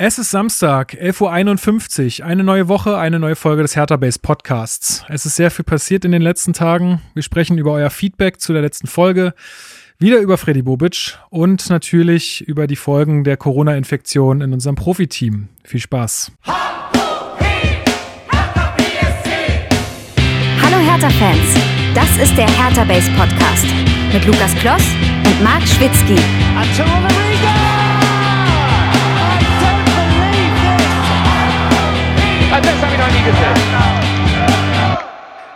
Es ist Samstag, 11.51 Uhr. Eine neue Woche, eine neue Folge des Hertha Base Podcasts. Es ist sehr viel passiert in den letzten Tagen. Wir sprechen über euer Feedback zu der letzten Folge, wieder über Freddy Bobic und natürlich über die Folgen der Corona-Infektion in unserem Profiteam. Viel Spaß. Hallo Hertha-Fans, das ist der Hertha Base Podcast mit Lukas Kloss und Marc Schwitzky. Das habe ich noch nie gesehen.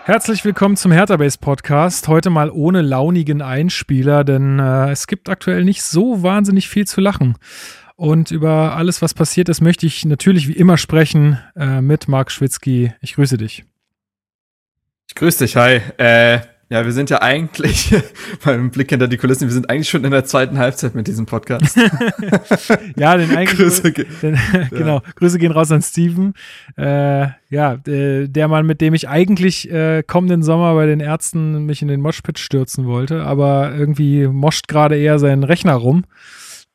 Herzlich willkommen zum Hertha Base Podcast. Heute mal ohne launigen Einspieler, denn äh, es gibt aktuell nicht so wahnsinnig viel zu lachen. Und über alles, was passiert ist, möchte ich natürlich wie immer sprechen äh, mit Marc Schwitzky. Ich grüße dich. Ich grüße dich, hi. Äh, ja, wir sind ja eigentlich, beim Blick hinter die Kulissen, wir sind eigentlich schon in der zweiten Halbzeit mit diesem Podcast. ja, den eigentlich. Grüße, den, genau, ja. Grüße gehen raus an Steven. Äh, ja, äh, der Mann, mit dem ich eigentlich äh, kommenden Sommer bei den Ärzten mich in den Moshpit stürzen wollte, aber irgendwie moscht gerade eher seinen Rechner rum.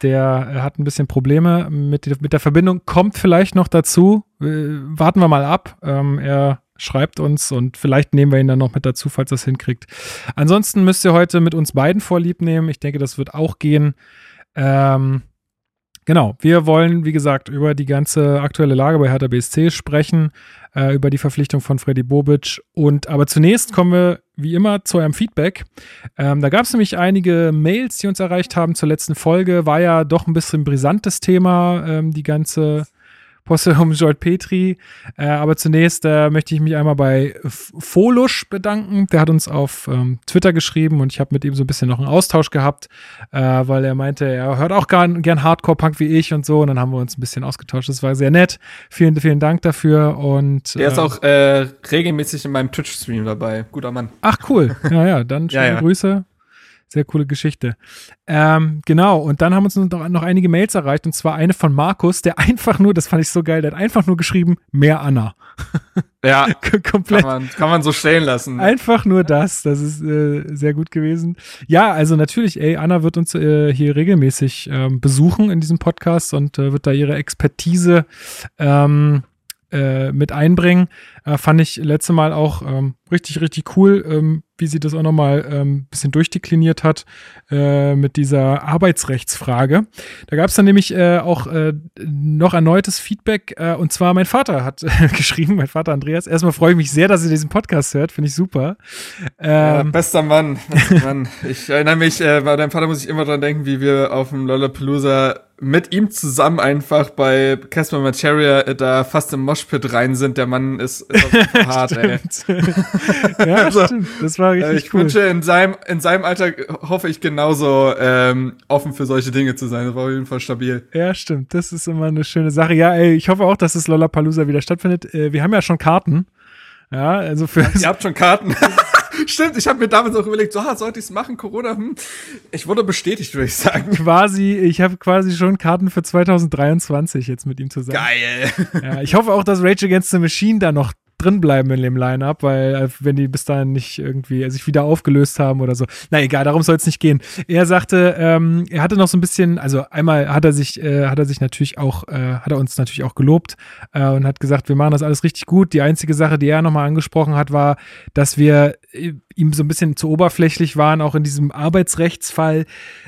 Der äh, hat ein bisschen Probleme mit, mit der Verbindung, kommt vielleicht noch dazu. Äh, warten wir mal ab. Ähm, er schreibt uns und vielleicht nehmen wir ihn dann noch mit dazu, falls das hinkriegt. Ansonsten müsst ihr heute mit uns beiden vorlieb nehmen. Ich denke, das wird auch gehen. Ähm, genau, wir wollen, wie gesagt, über die ganze aktuelle Lage bei Hertha BSC sprechen, äh, über die Verpflichtung von Freddy Bobic. Und aber zunächst kommen wir wie immer zu eurem Feedback. Ähm, da gab es nämlich einige Mails, die uns erreicht haben zur letzten Folge. War ja doch ein bisschen brisantes Thema, ähm, die ganze Posse um Jolt Petri. Äh, aber zunächst äh, möchte ich mich einmal bei Folusch bedanken. Der hat uns auf ähm, Twitter geschrieben und ich habe mit ihm so ein bisschen noch einen Austausch gehabt, äh, weil er meinte, er hört auch gern, gern Hardcore-Punk wie ich und so. Und dann haben wir uns ein bisschen ausgetauscht. Das war sehr nett. Vielen, vielen Dank dafür. Und, der ist äh, auch äh, regelmäßig in meinem Twitch-Stream dabei. Guter Mann. Ach, cool. Ja, ja, dann schöne ja, ja. Grüße. Sehr coole Geschichte. Ähm, genau, und dann haben uns noch, noch einige Mails erreicht, und zwar eine von Markus, der einfach nur, das fand ich so geil, der hat einfach nur geschrieben, mehr Anna. Ja, komplett. Kann man, kann man so stehen lassen. Einfach nur das, das ist äh, sehr gut gewesen. Ja, also natürlich, ey, Anna wird uns äh, hier regelmäßig ähm, besuchen in diesem Podcast und äh, wird da ihre Expertise ähm, äh, mit einbringen. Äh, fand ich letzte Mal auch ähm, richtig, richtig cool, ähm, wie sie das auch nochmal ein ähm, bisschen durchdekliniert hat äh, mit dieser Arbeitsrechtsfrage. Da gab es dann nämlich äh, auch äh, noch erneutes Feedback und zwar mein Vater hat geschrieben, mein Vater Andreas. Erstmal freue ich mich sehr, dass er diesen Podcast hört, finde ich super. Ja, ähm, bester Mann, bester Mann. Ich erinnere mich, bei deinem Vater muss ich immer dran denken, wie wir auf dem Lollapalooza mit ihm zusammen einfach bei Casper Materia da fast im Moshpit rein sind. Der Mann ist, ist hart, ey. ja, also, stimmt. Das war richtig ich cool. wünsche in seinem, in seinem Alter hoffe ich genauso ähm, offen für solche Dinge zu sein. Das war auf jeden Fall stabil. Ja, stimmt. Das ist immer eine schöne Sache. Ja, ey, ich hoffe auch, dass es Lollapalooza wieder stattfindet. Äh, wir haben ja schon Karten. Ja, also für. Ja, ihr habt schon Karten. Stimmt, ich habe mir damals auch überlegt, so, ah, sollte ich es machen, Corona? Hm. Ich wurde bestätigt, würde ich sagen. Quasi, ich habe quasi schon Karten für 2023 jetzt mit ihm zusammen. Geil. Ja, ich hoffe auch, dass Rage Against the Machine da noch drin bleiben in dem Line-Up, weil äh, wenn die bis dahin nicht irgendwie sich wieder aufgelöst haben oder so. Na egal, darum soll es nicht gehen. Er sagte, ähm, er hatte noch so ein bisschen, also einmal hat er sich, äh, hat er sich natürlich auch, äh, hat er uns natürlich auch gelobt äh, und hat gesagt, wir machen das alles richtig gut. Die einzige Sache, die er nochmal angesprochen hat, war, dass wir äh, ihm so ein bisschen zu oberflächlich waren, auch in diesem Arbeitsrechtsfall,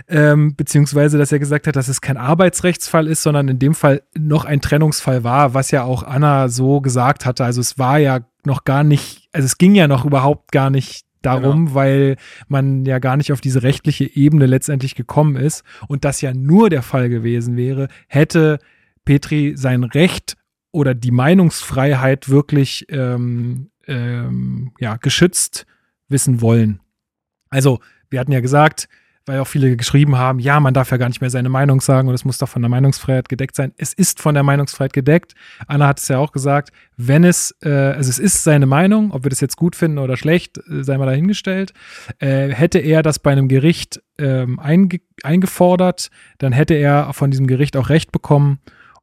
ähm, beziehungsweise, dass er gesagt hat, dass es kein Arbeitsrechtsfall ist, sondern in dem Fall noch ein Trennungsfall war, was ja auch Anna so gesagt hatte. Also es war ja noch gar nicht, also es ging ja noch überhaupt gar nicht darum, genau. weil man ja gar nicht auf diese rechtliche Ebene letztendlich gekommen ist und das ja nur der Fall gewesen wäre, hätte Petri sein Recht oder die Meinungsfreiheit wirklich ähm, ähm, ja, geschützt wissen wollen. Also, wir hatten ja gesagt, weil auch viele geschrieben haben, ja, man darf ja gar nicht mehr seine Meinung sagen und es muss doch von der Meinungsfreiheit gedeckt sein. Es ist von der Meinungsfreiheit gedeckt. Anna hat es ja auch gesagt, wenn es, äh, also es ist seine Meinung, ob wir das jetzt gut finden oder schlecht, äh, sei mal dahingestellt. Äh, hätte er das bei einem Gericht ähm, einge eingefordert, dann hätte er von diesem Gericht auch Recht bekommen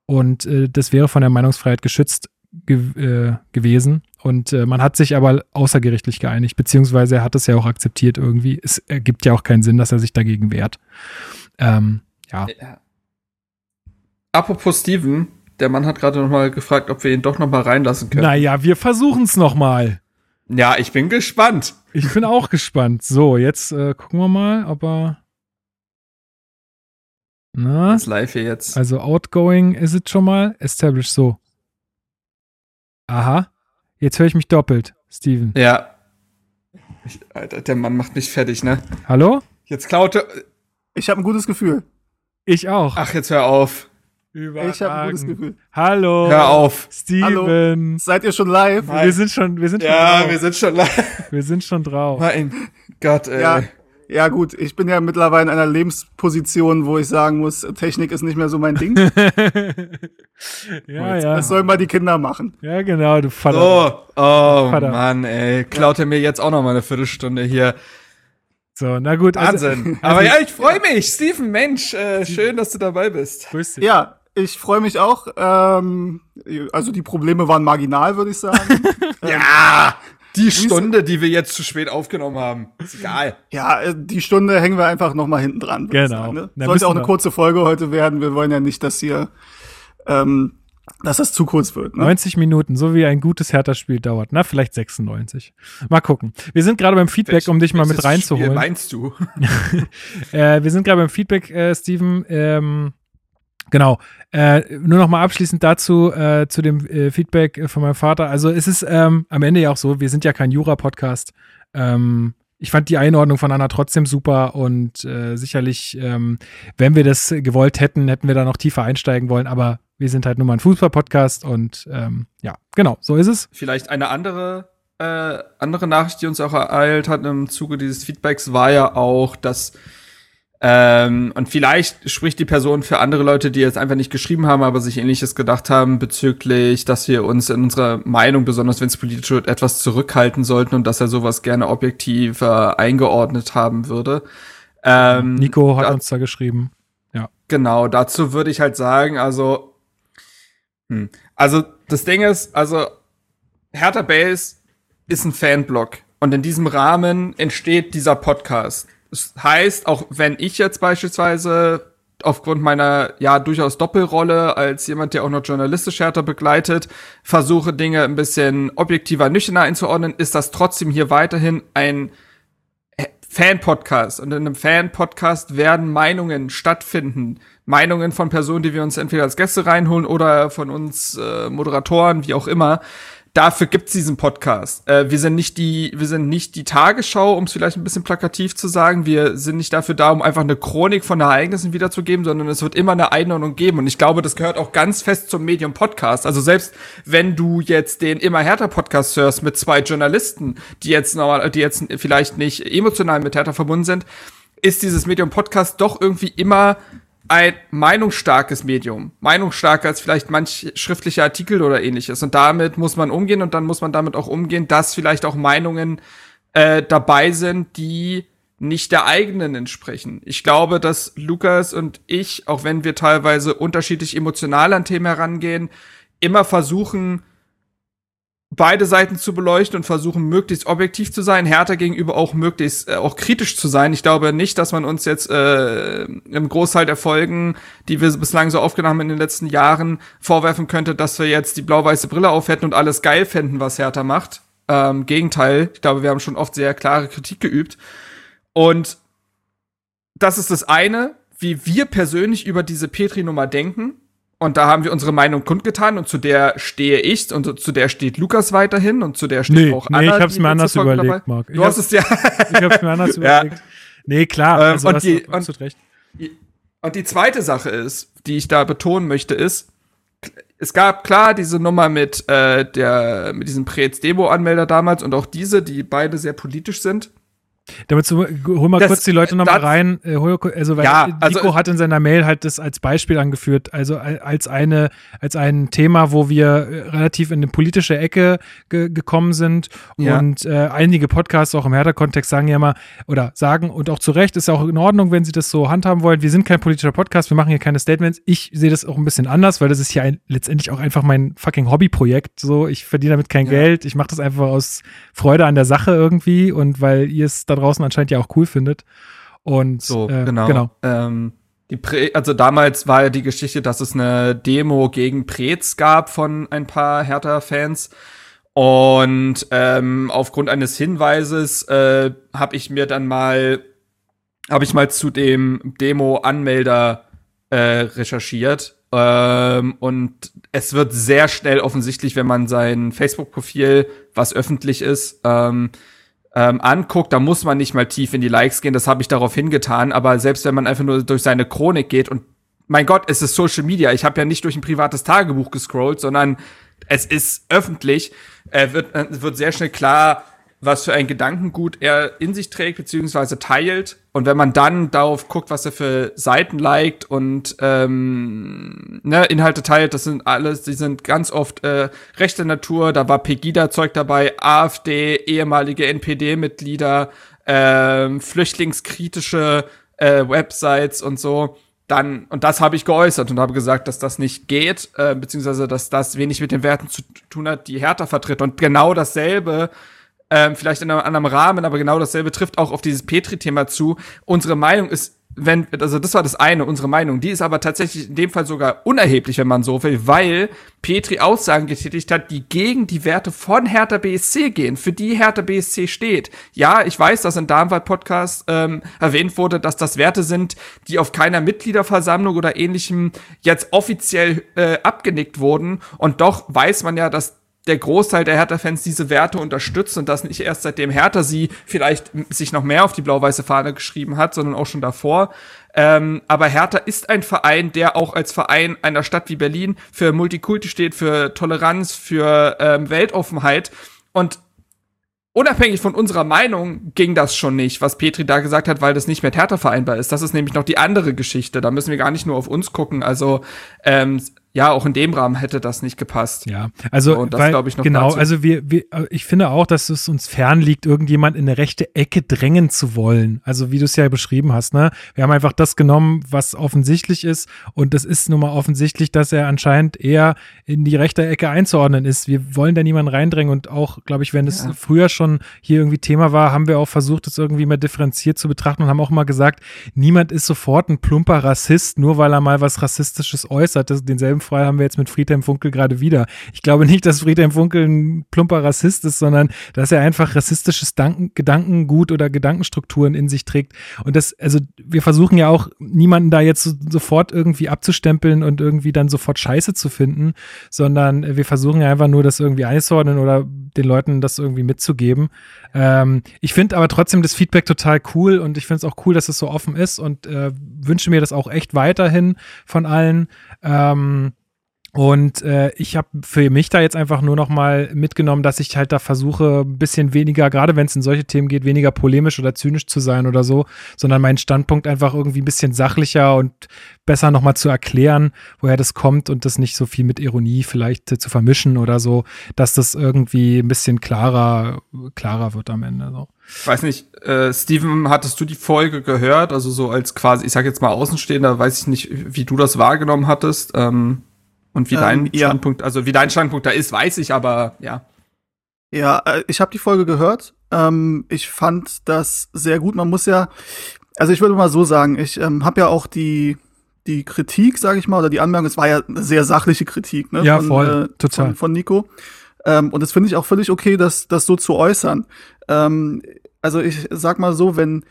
und äh, das wäre von der Meinungsfreiheit geschützt ge äh, gewesen. Und äh, man hat sich aber außergerichtlich geeinigt, beziehungsweise er hat es ja auch akzeptiert irgendwie. Es ergibt ja auch keinen Sinn, dass er sich dagegen wehrt. Ähm, ja. ja. Apropos Steven, der Mann hat gerade noch mal gefragt, ob wir ihn doch noch mal reinlassen können. Naja, wir versuchen es nochmal. Ja, ich bin gespannt. Ich bin auch gespannt. So, jetzt äh, gucken wir mal, ob er. Na, Das live hier jetzt. also outgoing ist es schon mal. Establish so. Aha. Jetzt höre ich mich doppelt, Steven. Ja. Ich, Alter, der Mann macht mich fertig, ne? Hallo? Jetzt klaute. Ich habe ein gutes Gefühl. Ich auch. Ach, jetzt hör auf. Ich habe ein gutes Überragend. Gefühl. Hallo. Hör auf. Steven. Seid ihr schon live? Wir sind schon, wir sind schon Ja, drauf. wir sind schon live. wir sind schon drauf. Mein Gott, ey. Ja. Ja, gut, ich bin ja mittlerweile in einer Lebensposition, wo ich sagen muss, Technik ist nicht mehr so mein Ding. ja, ja. Das sollen mal die Kinder machen. Ja, genau, du Vater. So, oh Vater. Mann, ey. Klaut er mir jetzt auch noch mal eine Viertelstunde hier. So, na gut. also- Wahnsinn. Aber ja, ich freue mich. Steven, Mensch, äh, schön, dass du dabei bist. Grüß dich. Ja, ich freue mich auch. Ähm, also die Probleme waren marginal, würde ich sagen. Ja, die Stunde, die wir jetzt zu spät aufgenommen haben. Ist egal. ja, äh, die Stunde hängen wir einfach noch mal hinten dran. Genau. Sagen, ne? Sollte auch eine wir. kurze Folge heute werden. Wir wollen ja nicht, dass hier, ähm, dass das zu kurz wird. Ne? 90 Minuten, so wie ein gutes Hertha-Spiel dauert. Na, vielleicht 96. Mal gucken. Wir sind gerade beim Feedback, um dich mal mit Welches Spiel reinzuholen. meinst du? Äh, wir sind gerade beim Feedback, äh, Steven. Ähm, genau. Äh, nur noch mal abschließend dazu, äh, zu dem äh, Feedback äh, von meinem Vater. Also es ist ähm, am Ende ja auch so, wir sind ja kein Jura-Podcast. Ähm, ich fand die Einordnung von Anna trotzdem super und äh, sicherlich, ähm, wenn wir das gewollt hätten, hätten wir da noch tiefer einsteigen wollen. Aber wir sind halt nur mal ein Fußball-Podcast und ähm, ja, genau, so ist es. Vielleicht eine andere, äh, andere Nachricht, die uns auch ereilt hat im Zuge dieses Feedbacks, war ja auch, dass ähm, und vielleicht spricht die Person für andere Leute, die jetzt einfach nicht geschrieben haben, aber sich ähnliches gedacht haben bezüglich, dass wir uns in unserer Meinung, besonders wenn es politisch wird, etwas zurückhalten sollten und dass er sowas gerne objektiv äh, eingeordnet haben würde. Ähm, Nico hat da- uns da geschrieben. Genau, dazu würde ich halt sagen, also, hm, also das Ding ist, also Hertha Base ist ein Fanblog und in diesem Rahmen entsteht dieser Podcast. Das heißt, auch wenn ich jetzt beispielsweise aufgrund meiner ja durchaus Doppelrolle als jemand, der auch noch journalistisch Hertha begleitet, versuche Dinge ein bisschen objektiver, nüchterner einzuordnen, ist das trotzdem hier weiterhin ein Fan-Podcast. Und in einem Fan-Podcast werden Meinungen stattfinden. Meinungen von Personen, die wir uns entweder als Gäste reinholen oder von uns äh, Moderatoren, wie auch immer. Dafür gibt's diesen Podcast. Äh, wir sind nicht die, wir sind nicht die Tagesschau, um es vielleicht ein bisschen plakativ zu sagen. Wir sind nicht dafür da, um einfach eine Chronik von Ereignissen wiederzugeben, sondern es wird immer eine Einordnung geben. Und ich glaube, das gehört auch ganz fest zum Medium Podcast. Also selbst wenn du jetzt den immer härter Podcast hörst mit zwei Journalisten, die jetzt normal, die jetzt vielleicht nicht emotional mit Hertha verbunden sind, ist dieses Medium Podcast doch irgendwie immer ein meinungsstarkes Medium. Meinungsstarker als vielleicht manch schriftliche Artikel oder ähnliches. Und damit muss man umgehen und dann muss man damit auch umgehen, dass vielleicht auch Meinungen äh, dabei sind, die nicht der eigenen entsprechen. Ich glaube, dass Lukas und ich, auch wenn wir teilweise unterschiedlich emotional an Themen herangehen, immer versuchen, beide Seiten zu beleuchten und versuchen, möglichst objektiv zu sein, härter gegenüber auch möglichst äh, auch kritisch zu sein. Ich glaube nicht, dass man uns jetzt äh, im Großteil der Folgen, die wir bislang so aufgenommen haben in den letzten Jahren, vorwerfen könnte, dass wir jetzt die blau-weiße Brille aufhätten und alles geil fänden, was Hertha macht. Ähm, Gegenteil, ich glaube, wir haben schon oft sehr klare Kritik geübt. Und das ist das eine, wie wir persönlich über diese Petri-Nummer denken. Und da haben wir unsere Meinung kundgetan und zu der stehe ich und zu der steht Lukas weiterhin und zu der steht Nee, auch nee, Anna. ich hab's mir anders überlegt, dabei. Marc. Du hast es ja. Ich hab's mir anders Ja. überlegt. Nee, klar, Ähm, also und hast die- und- absolut recht. Und die zweite Sache ist, die ich da betonen möchte, ist, es gab klar diese Nummer mit äh, der mit diesem Prez-Demo-Anmelder damals und auch diese, die beide sehr politisch sind. Damit zu, hol mal Das- kurz die Leute noch mal das- rein. Äh, also, weil Ja, Nico also- hat in seiner Mail halt das als Beispiel angeführt, also al- als eine, als ein Thema, wo wir äh, relativ in eine politische Ecke ge gekommen sind. Ja. Und äh, einige Podcasts auch im Hertha-Kontext sagen ja mal, oder sagen, und auch zu Recht, ist ja auch in Ordnung, wenn sie das so handhaben wollen. Wir sind kein politischer Podcast, wir machen hier keine Statements. Ich sehe das auch ein bisschen anders, weil das ist ja ein, letztendlich auch einfach mein fucking Hobbyprojekt. So, ich verdiene damit kein Ja. Geld. Ich mache das einfach aus Freude an der Sache irgendwie und weil ihr es da draußen anscheinend ja auch cool findet. Und So, äh, genau. genau. Ähm, Die Pre also damals war ja die Geschichte, dass es eine Demo gegen Preetz gab von ein paar Hertha-Fans. Und ähm, aufgrund eines Hinweises äh, habe ich mir dann mal, habe ich mal zu dem Demo-Anmelder äh, recherchiert. Ähm, und es wird sehr schnell offensichtlich, wenn man sein Facebook-Profil, was öffentlich ist, ähm, ähm, anguckt, da muss man nicht mal tief in die Likes gehen, das habe ich darauf hingetan, aber selbst wenn man einfach nur durch seine Chronik geht und mein Gott, es ist Social Media, ich habe ja nicht durch ein privates Tagebuch gescrollt, sondern es ist öffentlich, äh, wird, äh, wird sehr schnell klar, was für ein Gedankengut er in sich trägt, beziehungsweise teilt. Und wenn man dann darauf guckt, was er für Seiten liked und ähm, ne, Inhalte teilt, das sind alles, die sind ganz oft äh, rechte Natur. Da war Pegida-Zeug dabei, AfD, ehemalige NPD-Mitglieder, ähm, flüchtlingskritische äh, Websites und so dann, und das habe ich geäußert und habe gesagt, dass das nicht geht, äh, beziehungsweise dass das wenig mit den Werten zu tun hat, die Hertha vertritt. Und genau dasselbe ähm, vielleicht in einem anderen Rahmen, aber genau dasselbe trifft auch auf dieses Petri-Thema zu. Unsere Meinung ist, wenn, also das war das eine, unsere Meinung, die ist aber tatsächlich in dem Fall sogar unerheblich, wenn man so will, weil Petri Aussagen getätigt hat, die gegen die Werte von Hertha BSC gehen, für die Hertha BSC steht. Ja, ich weiß, dass in Darmwald-Podcast ähm, erwähnt wurde, dass das Werte sind, die auf keiner Mitgliederversammlung oder ähnlichem jetzt offiziell äh, abgenickt wurden. Und doch weiß man ja, dass der Großteil der Hertha-Fans diese Werte unterstützt und das nicht erst seitdem Hertha sie vielleicht sich noch mehr auf die blau-weiße Fahne geschrieben hat, sondern auch schon davor. Ähm, aber Hertha ist ein Verein, der auch als Verein einer Stadt wie Berlin für Multikulti steht, für Toleranz, für ähm, Weltoffenheit. Und unabhängig von unserer Meinung ging das schon nicht, was Petri da gesagt hat, weil das nicht mit Hertha vereinbar ist. Das ist nämlich noch die andere Geschichte. Da müssen wir gar nicht nur auf uns gucken. Also ähm, ja, auch in dem Rahmen hätte das nicht gepasst. Ja, also so, das glaube ich noch genau, dazu. also wir, wir, ich finde auch, dass es uns fern liegt, irgendjemand in eine rechte Ecke drängen zu wollen. Also wie du es ja beschrieben hast, ne? Wir haben einfach das genommen, was offensichtlich ist und das ist nun mal offensichtlich, dass er anscheinend eher in die rechte Ecke einzuordnen ist. Wir wollen da niemanden reindrängen und auch, glaube ich, wenn es ja. früher schon hier irgendwie Thema war, haben wir auch versucht, es irgendwie mehr differenziert zu betrachten und haben auch mal gesagt, niemand ist sofort ein plumper Rassist, nur weil er mal was Rassistisches äußert. Denselben Fall haben wir jetzt mit Friedhelm Funkel gerade wieder. Ich glaube nicht, dass Friedhelm Funkel ein plumper Rassist ist, sondern dass er einfach rassistisches Danken, Gedankengut oder Gedankenstrukturen in sich trägt. Und das, also wir versuchen ja auch niemanden da jetzt so, sofort irgendwie abzustempeln und irgendwie dann sofort Scheiße zu finden, sondern wir versuchen ja einfach nur das irgendwie einzuordnen oder den Leuten das irgendwie mitzugeben. Ähm, ich finde aber trotzdem das Feedback total cool und ich finde es auch cool, dass es so offen ist und äh, wünsche mir das auch echt weiterhin von allen. Ähm, und äh, ich habe für mich da jetzt einfach nur noch mal mitgenommen, dass ich halt da versuche, ein bisschen weniger, gerade wenn es in solche Themen geht, weniger polemisch oder zynisch zu sein oder so, sondern meinen Standpunkt einfach irgendwie ein bisschen sachlicher und besser noch mal zu erklären, woher das kommt und das nicht so viel mit Ironie vielleicht äh, zu vermischen oder so, dass das irgendwie ein bisschen klarer, klarer wird am Ende. So. Ich weiß nicht, äh, Steven, hattest du die Folge gehört? Also so als quasi, ich sag jetzt mal Außenstehender, weiß ich nicht, wie du das wahrgenommen hattest. Ähm und wie dein ähm, ja. Standpunkt, also wie dein Standpunkt da ist, weiß ich, aber ja. Ja, äh, ich habe die Folge gehört. Ähm, ich fand das sehr gut. Man muss ja, also ich würde mal so sagen, ich ähm, habe ja auch die die Kritik, sage ich mal, oder die Anmerkung, es war ja eine sehr sachliche Kritik, ne? Ja, von, voll, äh, total. Von, von Nico. Ähm, und das finde ich auch völlig okay, das, das so zu äußern. Ähm, also ich sag mal so, wenn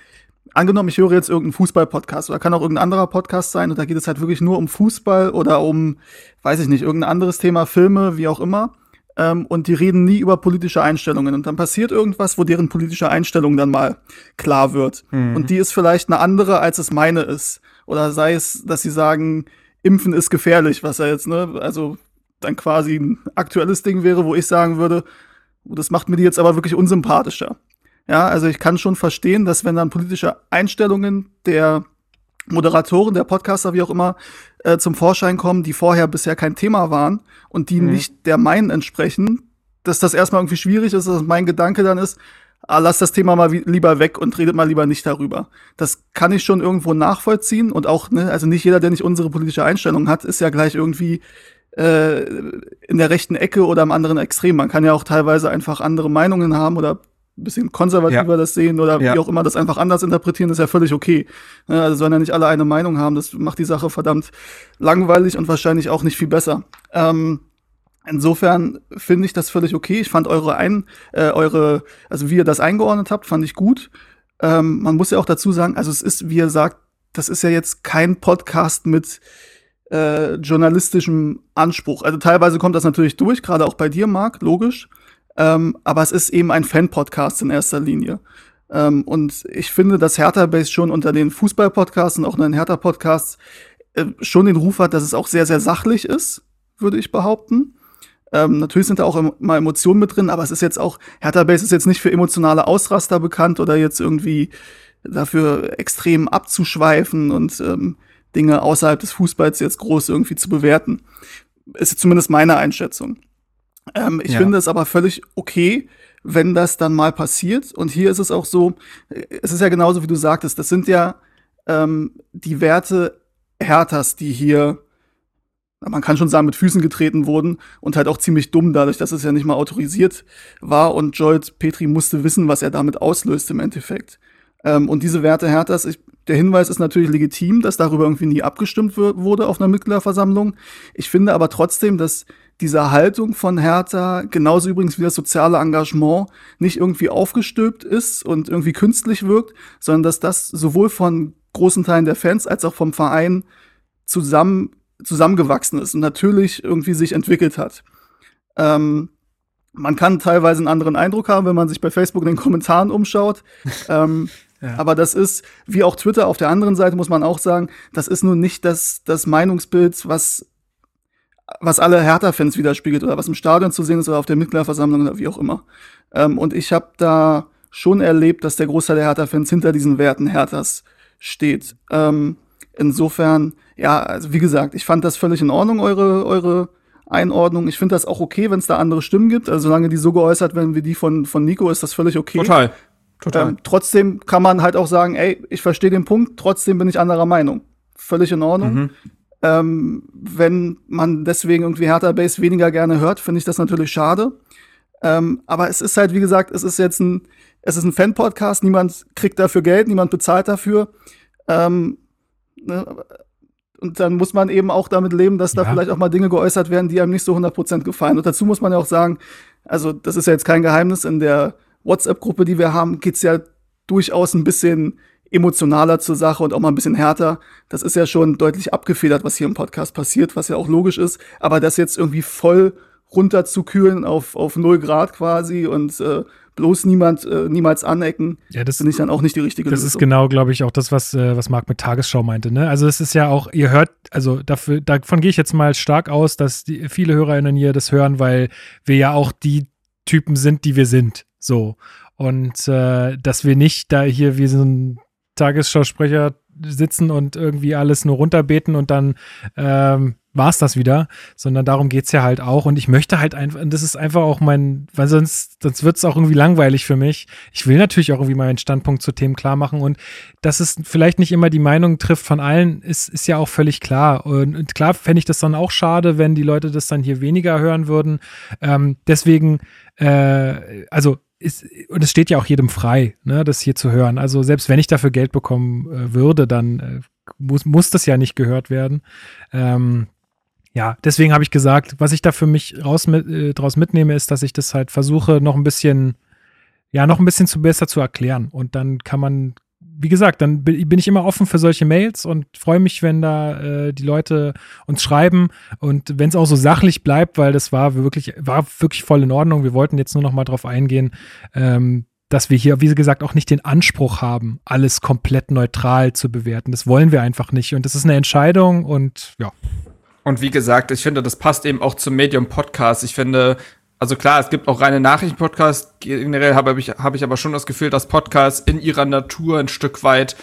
angenommen, ich höre jetzt irgendeinen Fußball-Podcast oder kann auch irgendein anderer Podcast sein und da geht es halt wirklich nur um Fußball oder um, weiß ich nicht, irgendein anderes Thema, Filme, wie auch immer. Ähm, und die reden nie über politische Einstellungen. Und dann passiert irgendwas, wo deren politische Einstellung dann mal klar wird. Mhm. Und die ist vielleicht eine andere, als es meine ist. Oder sei es, dass sie sagen, Impfen ist gefährlich, was ja jetzt, ne, also dann quasi ein aktuelles Ding wäre, wo ich sagen würde, das macht mir die jetzt aber wirklich unsympathischer. Ja, also ich kann schon verstehen, dass wenn dann politische Einstellungen der Moderatoren, der Podcaster, wie auch immer, äh, zum Vorschein kommen, die vorher bisher kein Thema waren und die mhm. nicht der meinen entsprechen, dass das erstmal irgendwie schwierig ist, dass mein Gedanke dann ist, ah, lass das Thema mal lieber weg und redet mal lieber nicht darüber. Das kann ich schon irgendwo nachvollziehen und auch, ne, also nicht jeder, der nicht unsere politische Einstellung hat, ist ja gleich irgendwie äh, in der rechten Ecke oder am anderen Extrem. Man kann ja auch teilweise einfach andere Meinungen haben oder ein bisschen konservativer Ja. das sehen oder Ja. wie auch immer das einfach anders interpretieren, ist ja völlig okay. Ne, Also sollen ja nicht alle eine Meinung haben. Das macht die Sache verdammt langweilig und wahrscheinlich auch nicht viel besser. Ähm, insofern finde ich das völlig okay. Ich fand eure ein, äh, eure, also wie ihr das eingeordnet habt, fand ich gut. Ähm, man muss ja auch dazu sagen, also es ist, wie ihr sagt, das ist ja jetzt kein Podcast mit äh, journalistischem Anspruch. Also teilweise kommt das natürlich durch, gerade auch bei dir, Marc, logisch. Ähm, aber es ist eben ein Fan-Podcast in erster Linie. Ähm, und ich finde, dass Hertha Base schon unter den Fußball-Podcasts und auch in den Hertha-Podcasts äh, schon den Ruf hat, dass es auch sehr, sehr sachlich ist, würde ich behaupten. Ähm, natürlich sind da auch immer Emotionen mit drin, aber es ist jetzt auch, Hertha Base ist jetzt nicht für emotionale Ausraster bekannt oder jetzt irgendwie dafür extrem abzuschweifen und ähm, Dinge außerhalb des Fußballs jetzt groß irgendwie zu bewerten. Ist zumindest meine Einschätzung. Ähm, ich Ja. finde es aber völlig okay, wenn das dann mal passiert. Und hier ist es auch so, es ist ja genauso, wie du sagtest, das sind ja ähm, die Werte Herthas, die hier, man kann schon sagen, mit Füßen getreten wurden und halt auch ziemlich dumm, dadurch, dass es ja nicht mal autorisiert war. Und Jolt Petri musste wissen, was er damit auslöst im Endeffekt. Ähm, und diese Werte Herthas, ich, der Hinweis ist natürlich legitim, dass darüber irgendwie nie abgestimmt wurde auf einer Mitgliederversammlung. Ich finde aber trotzdem, dass diese Haltung von Hertha, genauso übrigens wie das soziale Engagement, nicht irgendwie aufgestülpt ist und irgendwie künstlich wirkt, sondern dass das sowohl von großen Teilen der Fans als auch vom Verein zusammen, zusammengewachsen ist und natürlich irgendwie sich entwickelt hat. Ähm, man kann teilweise einen anderen Eindruck haben, wenn man sich bei Facebook in den Kommentaren umschaut. ähm, Aber das ist, wie auch Twitter auf der anderen Seite, muss man auch sagen, das ist nun nicht das, das Meinungsbild, was, was alle Hertha-Fans widerspiegelt oder was im Stadion zu sehen ist oder auf der Mitgliederversammlung oder wie auch immer. Ähm, und ich habe da schon erlebt, dass der Großteil der Hertha-Fans hinter diesen Werten Herthas steht. Ähm, insofern, ja, also wie gesagt, ich fand das völlig in Ordnung, eure, eure Einordnung. Ich finde das auch okay, wenn es da andere Stimmen gibt. Also solange die so geäußert werden wie die von, von Nico, ist das völlig okay. Total. Total. Ähm, trotzdem kann man halt auch sagen, ey, ich verstehe den Punkt, trotzdem bin ich anderer Meinung. Völlig in Ordnung. Mhm. Ähm, wenn man deswegen irgendwie Hertha Base weniger gerne hört, finde ich das natürlich schade. Ähm, aber es ist halt, wie gesagt, es ist jetzt ein, es ist ein Fan-Podcast, niemand kriegt dafür Geld, niemand bezahlt dafür. Ähm, ne? Und dann muss man eben auch damit leben, dass da Ja. vielleicht auch mal Dinge geäußert werden, die einem nicht so 100% gefallen. Und dazu muss man ja auch sagen, also das ist ja jetzt kein Geheimnis, in der WhatsApp-Gruppe, die wir haben, geht's ja durchaus ein bisschen emotionaler zur Sache und auch mal ein bisschen härter. Das ist ja schon deutlich abgefedert, was hier im Podcast passiert, was ja auch logisch ist. Aber das jetzt irgendwie voll runterzukühlen auf, auf null Grad quasi und äh, bloß niemand, äh, niemals anecken, Ja, das, finde ich dann auch nicht die richtige das Lösung. ist genau, glaube ich, auch das, was, äh, was Marc mit Tagesschau meinte. Ne? Also es ist ja auch, ihr hört, also dafür, davon gehe ich jetzt mal stark aus, dass die, viele HörerInnen hier das hören, weil wir ja auch die Typen sind, die wir sind. So. Und äh, dass wir nicht da hier wie so ein Tagesschausprecher sitzen und irgendwie alles nur runterbeten und dann ähm, war es das wieder, sondern darum geht's ja halt auch. Und ich möchte halt einfach, und das ist einfach auch mein, weil sonst, sonst wird's auch irgendwie langweilig für mich. Ich will natürlich auch irgendwie meinen Standpunkt zu Themen klar machen und dass es vielleicht nicht immer die Meinung trifft von allen, ist, ist ja auch völlig klar. Und, und klar fände ich das dann auch schade, wenn die Leute das dann hier weniger hören würden. Ähm, deswegen, äh, also ist, und es steht ja auch jedem frei, ne, das hier zu hören. Also selbst wenn ich dafür Geld bekommen äh, würde, dann äh, muss, muss das ja nicht gehört werden. Ähm, ja, deswegen habe ich gesagt, was ich da für mich raus mit, äh, draus mitnehme, ist, dass ich das halt versuche, noch ein bisschen, ja, noch ein bisschen zu besser zu erklären. Und dann kann man, wie gesagt, dann bin ich immer offen für solche Mails und freue mich, wenn da äh, die Leute uns schreiben und wenn es auch so sachlich bleibt, weil das war wirklich, war wirklich voll in Ordnung. Wir wollten jetzt nur noch mal drauf eingehen, ähm, dass wir hier, wie gesagt, auch nicht den Anspruch haben, alles komplett neutral zu bewerten. Das wollen wir einfach nicht. Und das ist eine Entscheidung und ja. Und wie gesagt, ich finde, das passt eben auch zum Medium Podcast. Ich finde, also klar, es gibt auch reine Nachrichten-Podcasts. Generell habe ich, habe ich aber schon das Gefühl, dass Podcasts in ihrer Natur ein Stück weit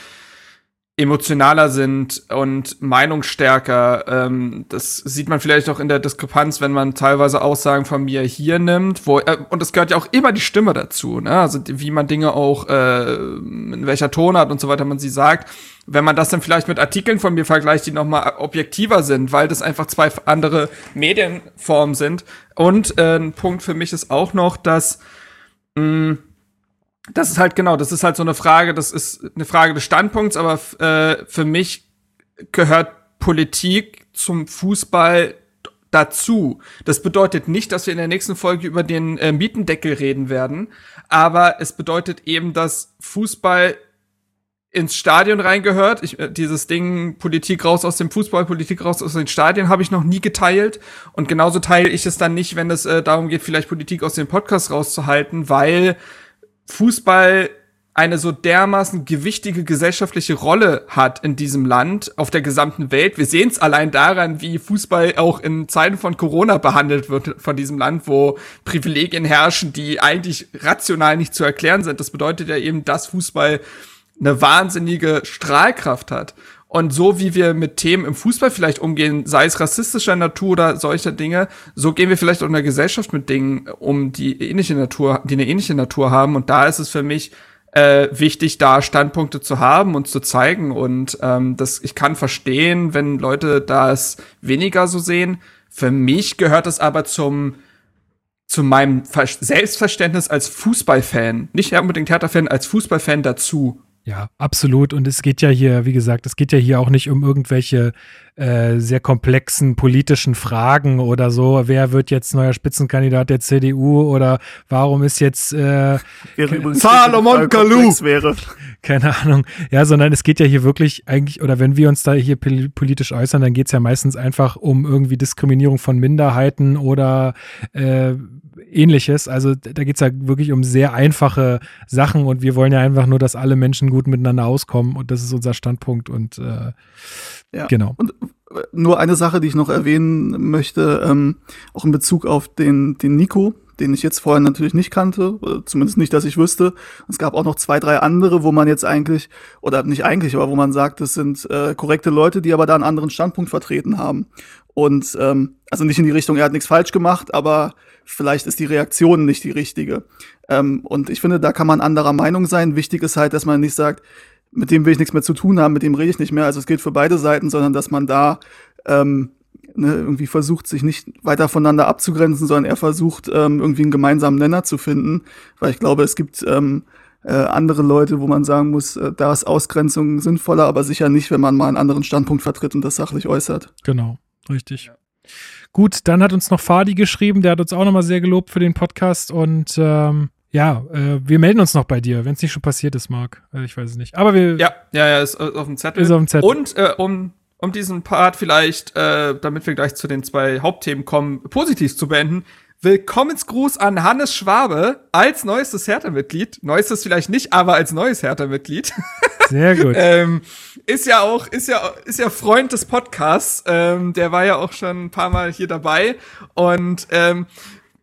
emotionaler sind und meinungsstärker. Ähm, das sieht man vielleicht auch in der Diskrepanz, wenn man teilweise Aussagen von mir hier nimmt, wo äh, und es gehört ja auch immer die Stimme dazu, ne? Also wie man Dinge auch äh, in welcher Tonart und so weiter man sie sagt. Wenn man das dann vielleicht mit Artikeln von mir vergleicht, die noch mal objektiver sind, weil das einfach zwei andere Medienformen sind. Und äh, ein Punkt für mich ist auch noch, dass mh, das ist halt genau, das ist halt so eine Frage, das ist eine Frage des Standpunkts, aber äh, für mich gehört Politik zum Fußball dazu. Das bedeutet nicht, dass wir in der nächsten Folge über den äh, Mietendeckel reden werden, aber es bedeutet eben, dass Fußball ins Stadion reingehört. Ich, äh, dieses Ding Politik raus aus dem Fußball, Politik raus aus den Stadien habe ich noch nie geteilt. Und genauso teile ich es dann nicht, wenn es äh, darum geht, vielleicht Politik aus dem Podcast rauszuhalten, weil Fußball eine so dermaßen gewichtige gesellschaftliche Rolle hat in diesem Land, auf der gesamten Welt. Wir sehen es allein daran, wie Fußball auch in Zeiten von Corona behandelt wird von diesem Land, wo Privilegien herrschen, die eigentlich rational nicht zu erklären sind. Das bedeutet ja eben, dass Fußball eine wahnsinnige Strahlkraft hat. Und so wie wir mit Themen im Fußball vielleicht umgehen, sei es rassistischer Natur oder solcher Dinge, so gehen wir vielleicht auch in der Gesellschaft mit Dingen um, die ähnliche Natur, die eine ähnliche Natur haben. Und da ist es für mich äh, wichtig, da Standpunkte zu haben und zu zeigen. Und ähm, das, ich kann verstehen, wenn Leute das weniger so sehen. Für mich gehört es aber zum zu meinem Selbstverständnis als Fußballfan, nicht unbedingt Hertha-Fan, als Fußballfan dazu. Ja, absolut. Und es geht ja hier, wie gesagt, es geht ja hier auch nicht um irgendwelche äh, sehr komplexen politischen Fragen oder so. Wer wird jetzt neuer Spitzenkandidat der CDU oder warum ist jetzt äh, Salomon Kalou wäre. Keine Ahnung. Ja, sondern es geht ja hier wirklich eigentlich, oder wenn wir uns da hier politisch äußern, dann geht es ja meistens einfach um irgendwie Diskriminierung von Minderheiten oder äh, ähnliches. Also da geht es ja wirklich um sehr einfache Sachen und wir wollen ja einfach nur, dass alle Menschen gut miteinander auskommen und das ist unser Standpunkt und äh, ja. genau. Und nur eine Sache, die ich noch erwähnen möchte, ähm, auch in Bezug auf den, den Nico, den ich jetzt vorher natürlich nicht kannte, zumindest nicht, dass ich wüsste. Es gab auch noch zwei, drei andere, wo man jetzt eigentlich, oder nicht eigentlich, aber wo man sagt, das sind äh, korrekte Leute, die aber da einen anderen Standpunkt vertreten haben. Und ähm, also nicht in die Richtung, er hat nichts falsch gemacht, aber vielleicht ist die Reaktion nicht die richtige. Ähm, und ich finde, da kann man anderer Meinung sein. Wichtig ist halt, dass man nicht sagt, mit dem will ich nichts mehr zu tun haben, mit dem rede ich nicht mehr. Also es gilt für beide Seiten, sondern dass man da ähm, ne, irgendwie versucht, sich nicht weiter voneinander abzugrenzen, sondern er versucht, ähm, irgendwie einen gemeinsamen Nenner zu finden. Weil ich glaube, es gibt ähm, äh, andere Leute, wo man sagen muss, äh, da ist Ausgrenzung sinnvoller, aber sicher nicht, wenn man mal einen anderen Standpunkt vertritt und das sachlich äußert. Genau, richtig. Ja. Gut, dann hat uns noch Fadi geschrieben, der hat uns auch nochmal sehr gelobt für den Podcast und ähm, ja, äh, wir melden uns noch bei dir, wenn es nicht schon passiert ist, Marc. Äh, ich weiß es nicht. Aber wir. Ja, ja, ja, ist auf dem Zettel. Ist auf dem Zettel. Und äh, um, um diesen Part vielleicht, äh, damit wir gleich zu den zwei Hauptthemen kommen, positiv zu beenden. Willkommensgruß an Hannes Schwabe als neuestes Hertha-Mitglied. Neuestes vielleicht nicht, aber als neues Hertha-Mitglied. Sehr gut. ähm, ist ja auch, ist ja, ist ja Freund des Podcasts. Ähm, der war ja auch schon ein paar Mal hier dabei. Und ähm,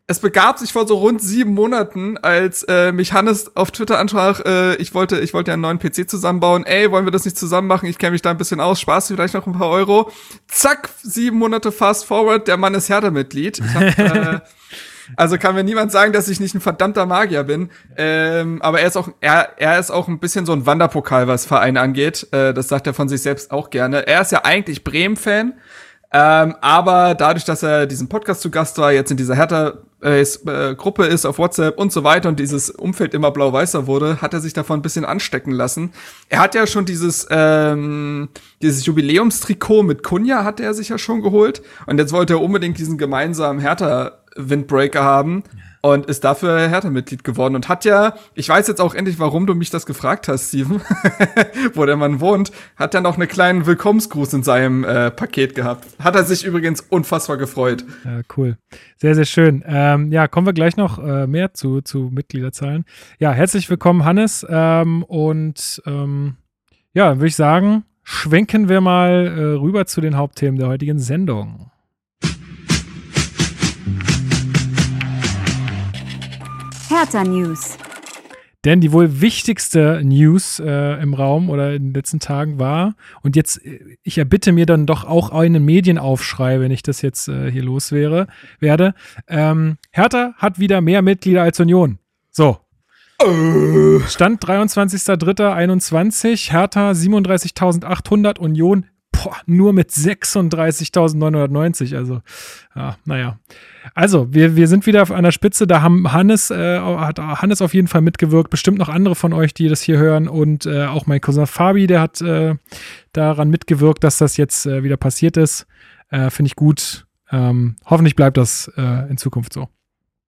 es begab sich vor so rund sieben Monaten, als äh, mich Hannes auf Twitter ansprach, äh, ich wollte, ich wollte ja einen neuen PC zusammenbauen. Ey, wollen wir das nicht zusammen machen? Ich kenne mich da ein bisschen aus, Spaß vielleicht noch ein paar Euro. Zack, sieben Monate fast forward, der Mann ist Hertha-Mitglied. äh, also kann mir niemand sagen, dass ich nicht ein verdammter Magier bin. Ähm, aber er ist auch, er, er ist auch ein bisschen so ein Wanderpokal, was Vereine angeht. Äh, das sagt er von sich selbst auch gerne. Er ist ja eigentlich Bremen-Fan. Ähm, aber dadurch, dass er diesen Podcast zu Gast war, jetzt in dieser Hertha äh, äh, Gruppe ist auf WhatsApp und so weiter und dieses Umfeld immer blau-weißer wurde, hat er sich davon ein bisschen anstecken lassen. Er hat ja schon dieses ähm, dieses Jubiläumstrikot mit Kunja hat er sich ja schon geholt. Und jetzt wollte er unbedingt diesen gemeinsamen Hertha Windbreaker haben und ist dafür Hertha-Mitglied geworden und hat ja, ich weiß jetzt auch endlich, warum du mich das gefragt hast, Steven, wo der Mann wohnt, hat ja noch einen kleinen Willkommensgruß in seinem äh, Paket gehabt. Hat er sich übrigens unfassbar gefreut. Ja, cool. Sehr, sehr schön. Ähm, ja, kommen wir gleich noch äh, mehr zu, zu Mitgliederzahlen. Ja, herzlich willkommen, Hannes. Ähm, und ähm, ja, würde ich sagen, schwenken wir mal äh, rüber zu den Hauptthemen der heutigen Sendung. Hertha News. Denn die wohl wichtigste News äh, im Raum oder in den letzten Tagen war, und jetzt, äh, ich erbitte mir dann doch auch einen Medienaufschrei, wenn ich das jetzt äh, hier los wäre, werde. Ähm, Hertha hat wieder mehr Mitglieder als Union. So. Stand 23.03.21, Hertha 37.800, Union boah, nur mit 36.990. Also, ja, naja. Also, wir, wir sind wieder auf einer Spitze. Da haben Hannes, äh, hat Hannes auf jeden Fall mitgewirkt. Bestimmt noch andere von euch, die das hier hören. Und äh, auch mein Cousin Fabi, der hat äh, daran mitgewirkt, dass das jetzt äh, wieder passiert ist. Äh, Finde ich gut. Ähm, hoffentlich bleibt das äh, in Zukunft so.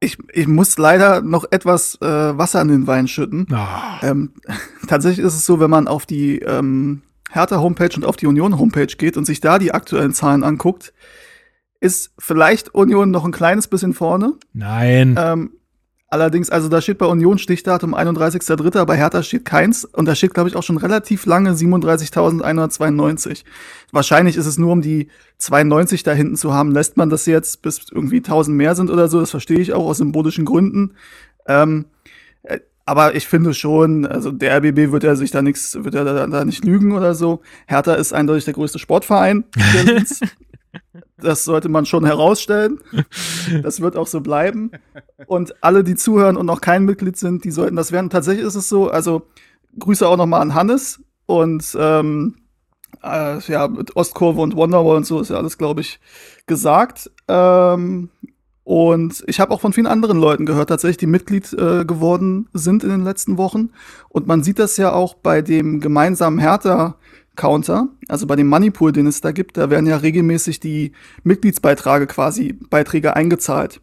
Ich, ich muss leider noch etwas äh, Wasser in den Wein schütten. Ah. Ähm, tatsächlich ist es so, wenn man auf die ähm, Hertha-Homepage und auf die Union-Homepage geht und sich da die aktuellen Zahlen anguckt, ist vielleicht Union noch ein kleines bisschen vorne. Nein. Ähm, allerdings, also da steht bei Union Stichdatum 31.03., bei Hertha steht keins und da steht, glaube ich, auch schon relativ lange 37.192. Wahrscheinlich ist es nur, um die 92 da hinten zu haben, lässt man das jetzt, bis irgendwie 1000 mehr sind oder so, das verstehe ich auch aus symbolischen Gründen. Ähm, äh, aber ich finde schon, also der RBB wird ja sich da nichts, wird ja da, da nicht lügen oder so. Hertha ist eindeutig der größte Sportverein. Das sollte man schon herausstellen. Das wird auch so bleiben. Und alle, die zuhören und noch kein Mitglied sind, die sollten das werden. Tatsächlich ist es so, also Grüße auch nochmal an Hannes und ähm, äh, ja, mit Ostkurve und Wonderwall und so ist ja alles, glaube ich, gesagt. Ähm, und ich habe auch von vielen anderen Leuten gehört, tatsächlich, die Mitglied äh, geworden sind in den letzten Wochen. Und man sieht das ja auch bei dem gemeinsamen Hertha-Counter, also bei dem Moneypool, den es da gibt, da werden ja regelmäßig die Mitgliedsbeiträge quasi, Beiträge eingezahlt.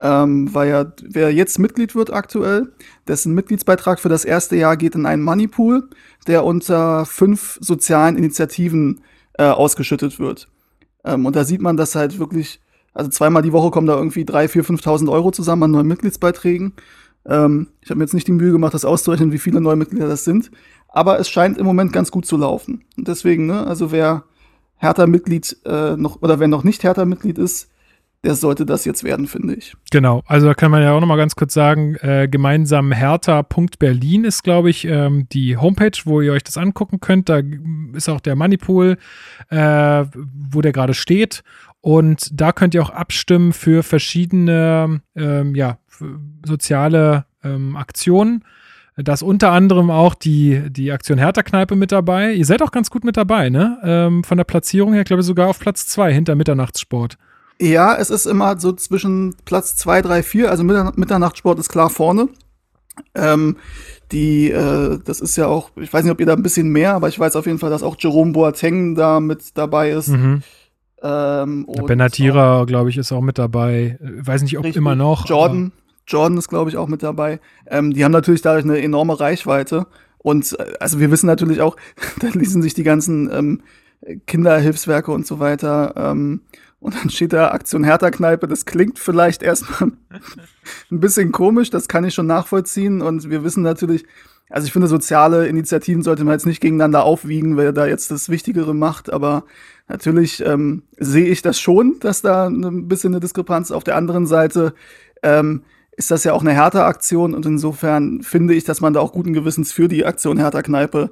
Ähm, weil ja, wer jetzt Mitglied wird aktuell, dessen Mitgliedsbeitrag für das erste Jahr geht in einen Moneypool, der unter fünf sozialen Initiativen äh, ausgeschüttet wird. Ähm, und da sieht man, dass halt wirklich also zweimal die Woche kommen da irgendwie 3.000, 4.000, 5.000 Euro zusammen an neuen Mitgliedsbeiträgen. Ähm, ich habe mir jetzt nicht die Mühe gemacht, das auszurechnen, wie viele neue Mitglieder das sind. Aber es scheint im Moment ganz gut zu laufen. Und deswegen, ne, also wer Hertha-Mitglied äh, noch oder wer noch nicht Hertha-Mitglied ist, der sollte das jetzt werden, finde ich. Genau, also da kann man ja auch noch mal ganz kurz sagen, äh, gemeinsam hertha.berlin ist, glaube ich, ähm, die Homepage, wo ihr euch das angucken könnt. Da ist auch der Moneypool, äh, wo der gerade steht. Und da könnt ihr auch abstimmen für verschiedene ähm, ja, soziale ähm, Aktionen. Da ist unter anderem auch die, die Aktion Hertha-Kneipe mit dabei. Ihr seid auch ganz gut mit dabei, ne? Ähm, von der Platzierung her, glaube ich, sogar auf Platz zwei hinter Mitternachtssport. Ja, es ist immer so zwischen Platz zwei, drei, vier. Also Mitternachtssport ist klar vorne. Ähm, die, äh, das ist ja auch, ich weiß nicht, ob ihr da ein bisschen mehr, aber ich weiß auf jeden Fall, dass auch Jerome Boateng da mit dabei ist. Mhm. Ähm, Benatira, glaube ich, ist auch mit dabei. Weiß nicht, ob Richtig. immer noch. Jordan, Jordan ist, glaube ich, auch mit dabei. Ähm, die haben natürlich dadurch eine enorme Reichweite. Und äh, also wir wissen natürlich auch, da ließen sich die ganzen ähm, Kinderhilfswerke und so weiter. Ähm, und dann steht da Aktion Hertha-Kneipe. Das klingt vielleicht erstmal ein bisschen komisch, das kann ich schon nachvollziehen. Und wir wissen natürlich, also ich finde, soziale Initiativen sollte man jetzt nicht gegeneinander aufwiegen, wer da jetzt das Wichtigere macht. Aber natürlich ähm, sehe ich das schon, dass da ein bisschen eine Diskrepanz auf der anderen Seite ähm, ist das ja auch eine Hertha-Aktion und insofern finde ich, dass man da auch guten Gewissens für die Aktion Hertha-Kneipe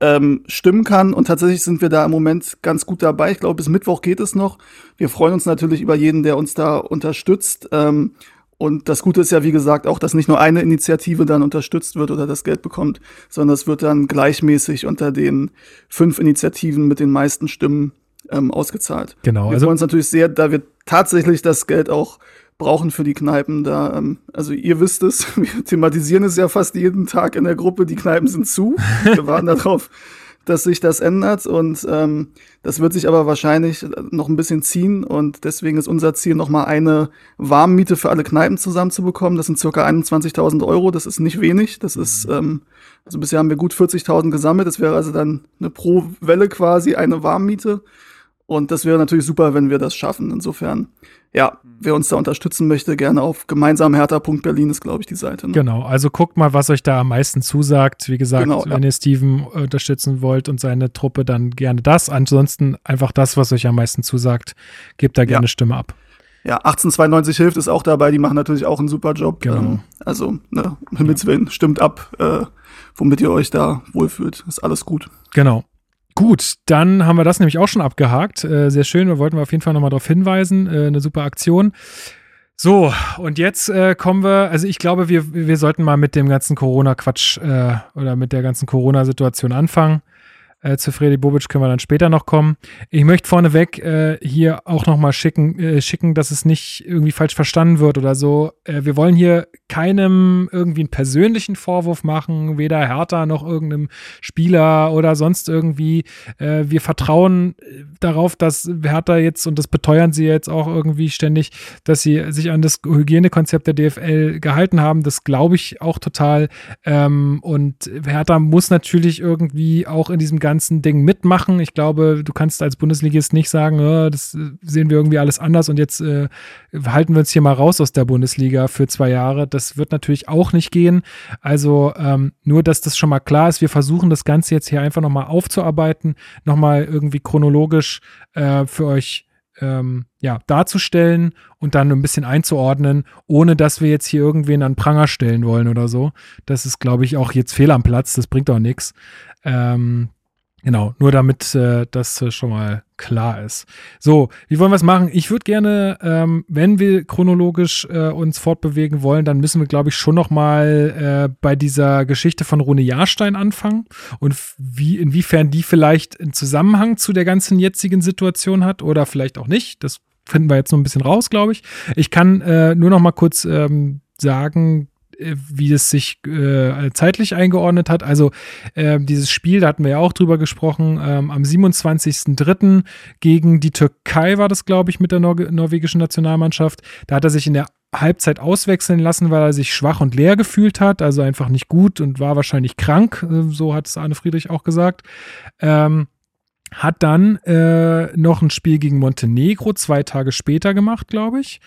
ähm, stimmen kann. Und tatsächlich sind wir da im Moment ganz gut dabei. Ich glaube, bis Mittwoch geht es noch. Wir freuen uns natürlich über jeden, der uns da unterstützt. Ähm, und das Gute ist ja, wie gesagt, auch, dass nicht nur eine Initiative dann unterstützt wird oder das Geld bekommt, sondern es wird dann gleichmäßig unter den fünf Initiativen mit den meisten Stimmen ähm, ausgezahlt. Genau, Wir also- freuen uns natürlich sehr, da wir tatsächlich das Geld auch brauchen für die Kneipen. Da, ähm, also ihr wisst es, wir thematisieren es ja fast jeden Tag in der Gruppe, die Kneipen sind zu. Wir warten darauf, dass sich das ändert und ähm, das wird sich aber wahrscheinlich noch ein bisschen ziehen und deswegen ist unser Ziel, nochmal eine Warmmiete für alle Kneipen zusammenzubekommen. Das sind circa 21.000 Euro, das ist nicht wenig. Das ist, ähm, also bisher haben wir gut 40.000 gesammelt. Das wäre also dann eine pro Welle quasi eine Warmmiete. Und das wäre natürlich super, wenn wir das schaffen. Insofern, ja, wer uns da unterstützen möchte, gerne auf gemeinsamhertha.berlin ist, glaube ich, die Seite. Ne? Genau, also guckt mal, was euch da am meisten zusagt. Wie gesagt, Genau, ja. wenn ihr Steven unterstützen wollt und seine Truppe, dann gerne das. Ansonsten einfach das, was euch am meisten zusagt. Gebt da gerne Ja. Stimme ab. Ja, 1892 hilft ist auch dabei, die machen natürlich auch einen super Job. Genau. Ähm, also, ne, um Himmels Willen, stimmt ab, äh, womit ihr euch da wohlfühlt. Ist alles gut. Genau. Gut, dann haben wir das nämlich auch schon abgehakt. Äh, sehr schön, wir wollten wir auf jeden Fall nochmal darauf hinweisen. Äh, eine super Aktion. So, und jetzt äh, kommen wir, also ich glaube, wir, wir sollten mal mit dem ganzen Corona-Quatsch äh, oder mit der ganzen Corona-Situation anfangen. Äh, zu Freddy Bobic können wir dann später noch kommen. Ich möchte vorneweg äh, hier auch nochmal schicken, äh, schicken, dass es nicht irgendwie falsch verstanden wird oder so. Äh, wir wollen hier keinem irgendwie einen persönlichen Vorwurf machen, weder Hertha noch irgendeinem Spieler oder sonst irgendwie. Äh, wir vertrauen äh, darauf, dass Hertha jetzt, und das beteuern sie jetzt auch irgendwie ständig, dass sie sich an das Hygienekonzept der DFL gehalten haben. Das glaube ich auch total. Ähm, und Hertha muss natürlich irgendwie auch in diesem ganzen Ding mitmachen. Ich glaube, du kannst als Bundesligist nicht sagen, oh, das sehen wir irgendwie alles anders und jetzt äh, halten wir uns hier mal raus aus der Bundesliga für zwei Jahre. Das wird natürlich auch nicht gehen. Also ähm, nur, dass das schon mal klar ist. Wir versuchen das Ganze jetzt hier einfach nochmal aufzuarbeiten, nochmal irgendwie chronologisch äh, für euch ähm, ja, darzustellen und dann ein bisschen einzuordnen, ohne dass wir jetzt hier irgendwen an Pranger stellen wollen oder so. Das ist, glaube ich, auch jetzt fehl am Platz. Das bringt auch nichts. Ähm, Genau, nur damit äh, das äh, schon mal klar ist. So, wie wollen wir es machen? Ich würde gerne, ähm, wenn wir chronologisch äh, uns fortbewegen wollen, dann müssen wir, glaube ich, schon noch mal äh, bei dieser Geschichte von Rune Jahrstein anfangen und wie, inwiefern die vielleicht einen Zusammenhang zu der ganzen jetzigen Situation hat oder vielleicht auch nicht. Das finden wir jetzt noch ein bisschen raus, glaube ich. Ich kann äh, nur noch mal kurz ähm, sagen, wie es sich äh, zeitlich eingeordnet hat. Also äh, dieses Spiel, da hatten wir ja auch drüber gesprochen, ähm, am 27.03. gegen die Türkei war das, glaube ich, mit der Nor norwegischen Nationalmannschaft. Da hat er sich in der Halbzeit auswechseln lassen, weil er sich schwach und leer gefühlt hat, also einfach nicht gut und war wahrscheinlich krank, äh, so hat es Arne Friedrich auch gesagt. Ähm, hat dann äh, noch ein Spiel gegen Montenegro zwei Tage später gemacht, glaube ich.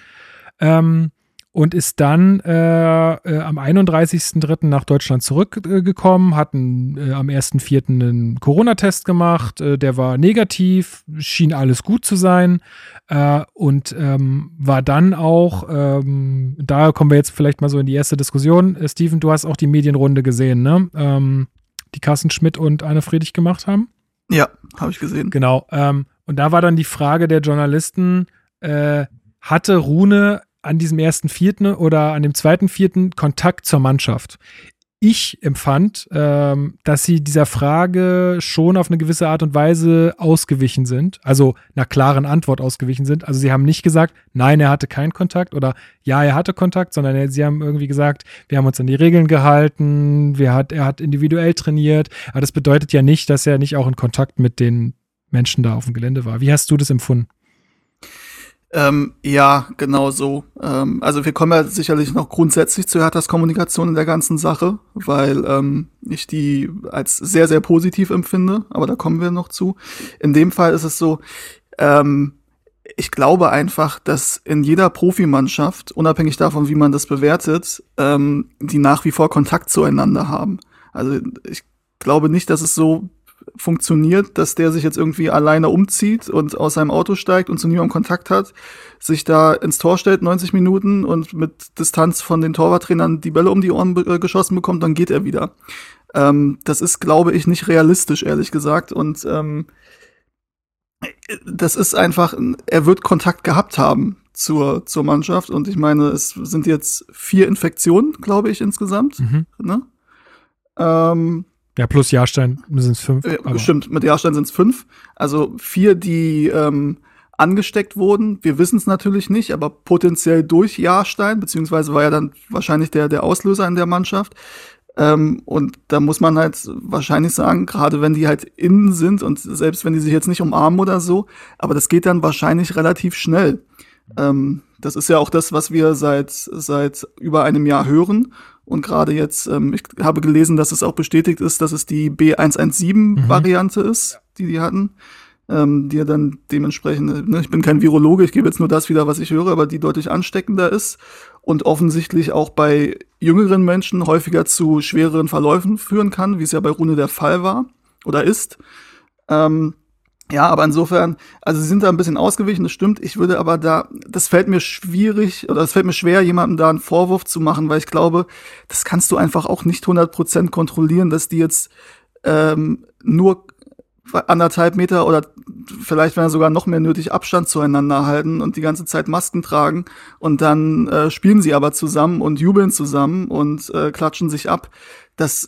Ähm, und ist dann äh, äh, am 31.03. nach Deutschland zurückgekommen, hat einen, äh, am 1.04. einen Corona-Test gemacht, äh, der war negativ, schien alles gut zu sein äh, und ähm, war dann auch, ähm, da kommen wir jetzt vielleicht mal so in die erste Diskussion. Äh, Steven, du hast auch die Medienrunde gesehen, ne? Ähm, die Carsten Schmidt und Anne Friedrich gemacht haben. Ja, habe ich gesehen. Genau. Ähm, und da war dann die Frage der Journalisten, hatte Rune an diesem ersten Vierten oder an dem zweiten Vierten Kontakt zur Mannschaft. Ich empfand, ähm, dass sie dieser Frage schon auf eine gewisse Art und Weise ausgewichen sind, also einer klaren Antwort ausgewichen sind. Also sie haben nicht gesagt, nein, er hatte keinen Kontakt oder ja, er hatte Kontakt, sondern sie haben irgendwie gesagt, wir haben uns an die Regeln gehalten, wir hat, er hat individuell trainiert. Aber das bedeutet ja nicht, dass er nicht auch in Kontakt mit den Menschen da auf dem Gelände war. Wie hast du das empfunden? Ähm, ja, genau so. Ähm, also wir kommen ja sicherlich noch grundsätzlich zu Herthas Kommunikation in der ganzen Sache, weil ähm, ich die als sehr, sehr positiv empfinde, aber da kommen wir noch zu. In dem Fall ist es so, ähm, ich glaube einfach, dass in jeder Profimannschaft, unabhängig davon, wie man das bewertet, ähm, die nach wie vor Kontakt zueinander haben. Also ich glaube nicht, dass es so funktioniert, dass der sich jetzt irgendwie alleine umzieht und aus seinem Auto steigt und zu niemandem Kontakt hat, sich da ins Tor stellt 90 Minuten und mit Distanz von den Torwarttrainern die Bälle um die Ohren äh, geschossen bekommt, dann geht er wieder. Ähm, das ist, glaube ich, nicht realistisch, ehrlich gesagt. Und ähm, das ist einfach, er wird Kontakt gehabt haben zur, zur Mannschaft. Und ich meine, es sind jetzt vier Infektionen, glaube ich, insgesamt. Mhm. Ne? Ähm, ja, plus Jahrstein sind es fünf. Äh, stimmt, mit Jahrstein sind es fünf. Also vier, die ähm, angesteckt wurden. Wir wissen es natürlich nicht, aber potenziell durch Jahrstein, beziehungsweise war ja dann wahrscheinlich der, der Auslöser in der Mannschaft. Ähm, und da muss man halt wahrscheinlich sagen, gerade wenn die halt innen sind und selbst wenn die sich jetzt nicht umarmen oder so, aber das geht dann wahrscheinlich relativ schnell. Ähm, das ist ja auch das, was wir seit, seit über einem Jahr hören. Und gerade jetzt, ähm, ich habe gelesen, dass es auch bestätigt ist, dass es die B117-Variante mhm. ist, die die hatten. Ähm, die ja dann dementsprechend, ne, ich bin kein Virologe, ich gebe jetzt nur das wieder, was ich höre, aber die deutlich ansteckender ist und offensichtlich auch bei jüngeren Menschen häufiger zu schwereren Verläufen führen kann, wie es ja bei Rune der Fall war oder ist. Ähm, ja, aber insofern, also sie sind da ein bisschen ausgewichen, das stimmt. Ich würde aber da, das fällt mir schwierig oder es fällt mir schwer, jemandem da einen Vorwurf zu machen, weil ich glaube, das kannst du einfach auch nicht 100% kontrollieren, dass die jetzt ähm, nur anderthalb Meter oder vielleicht, wenn er sogar noch mehr nötig, Abstand zueinander halten und die ganze Zeit Masken tragen und dann äh, spielen sie aber zusammen und jubeln zusammen und äh, klatschen sich ab das,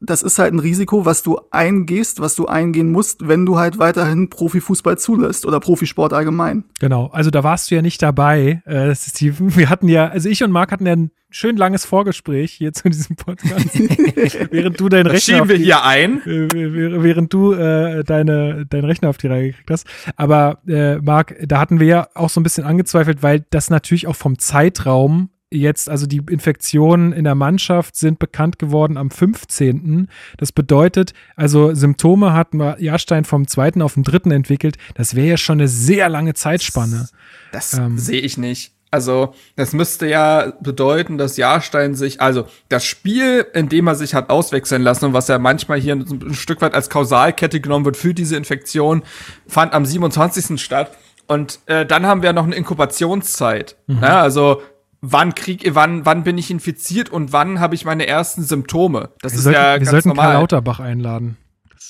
das ist halt ein Risiko, was du eingehst, was du eingehen musst, wenn du halt weiterhin Profifußball zulässt oder Profisport allgemein. Genau, also da warst du ja nicht dabei, äh, Steven. Wir hatten ja, also ich und Marc hatten ja ein schön langes Vorgespräch hier zu diesem Podcast. während du deinen Rechner schieben auf wir die, hier ein. äh, während während du äh, deine, deinen Rechner auf die Reihe gekriegt hast. Aber äh, Marc, da hatten wir ja auch so ein bisschen angezweifelt, weil das natürlich auch vom Zeitraum jetzt, also die Infektionen in der Mannschaft sind bekannt geworden am 15. Das bedeutet, also Symptome hat Jahrstein vom 2. auf den 3. entwickelt. Das wäre ja schon eine sehr lange Zeitspanne. Das Ähm. sehe ich nicht. Also, das müsste ja bedeuten, dass Jahrstein sich, also das Spiel, in dem er sich hat auswechseln lassen und was ja manchmal hier ein, Stück weit als Kausalkette genommen wird für diese Infektion, fand am 27. statt. Und äh, dann haben wir noch eine Inkubationszeit. Ja, also wann krieg, wann, wann bin ich infiziert und wann habe ich meine ersten Symptome? Das Wir ist sollten, ja wir ganz sollten Karl normal. Lauterbach einladen.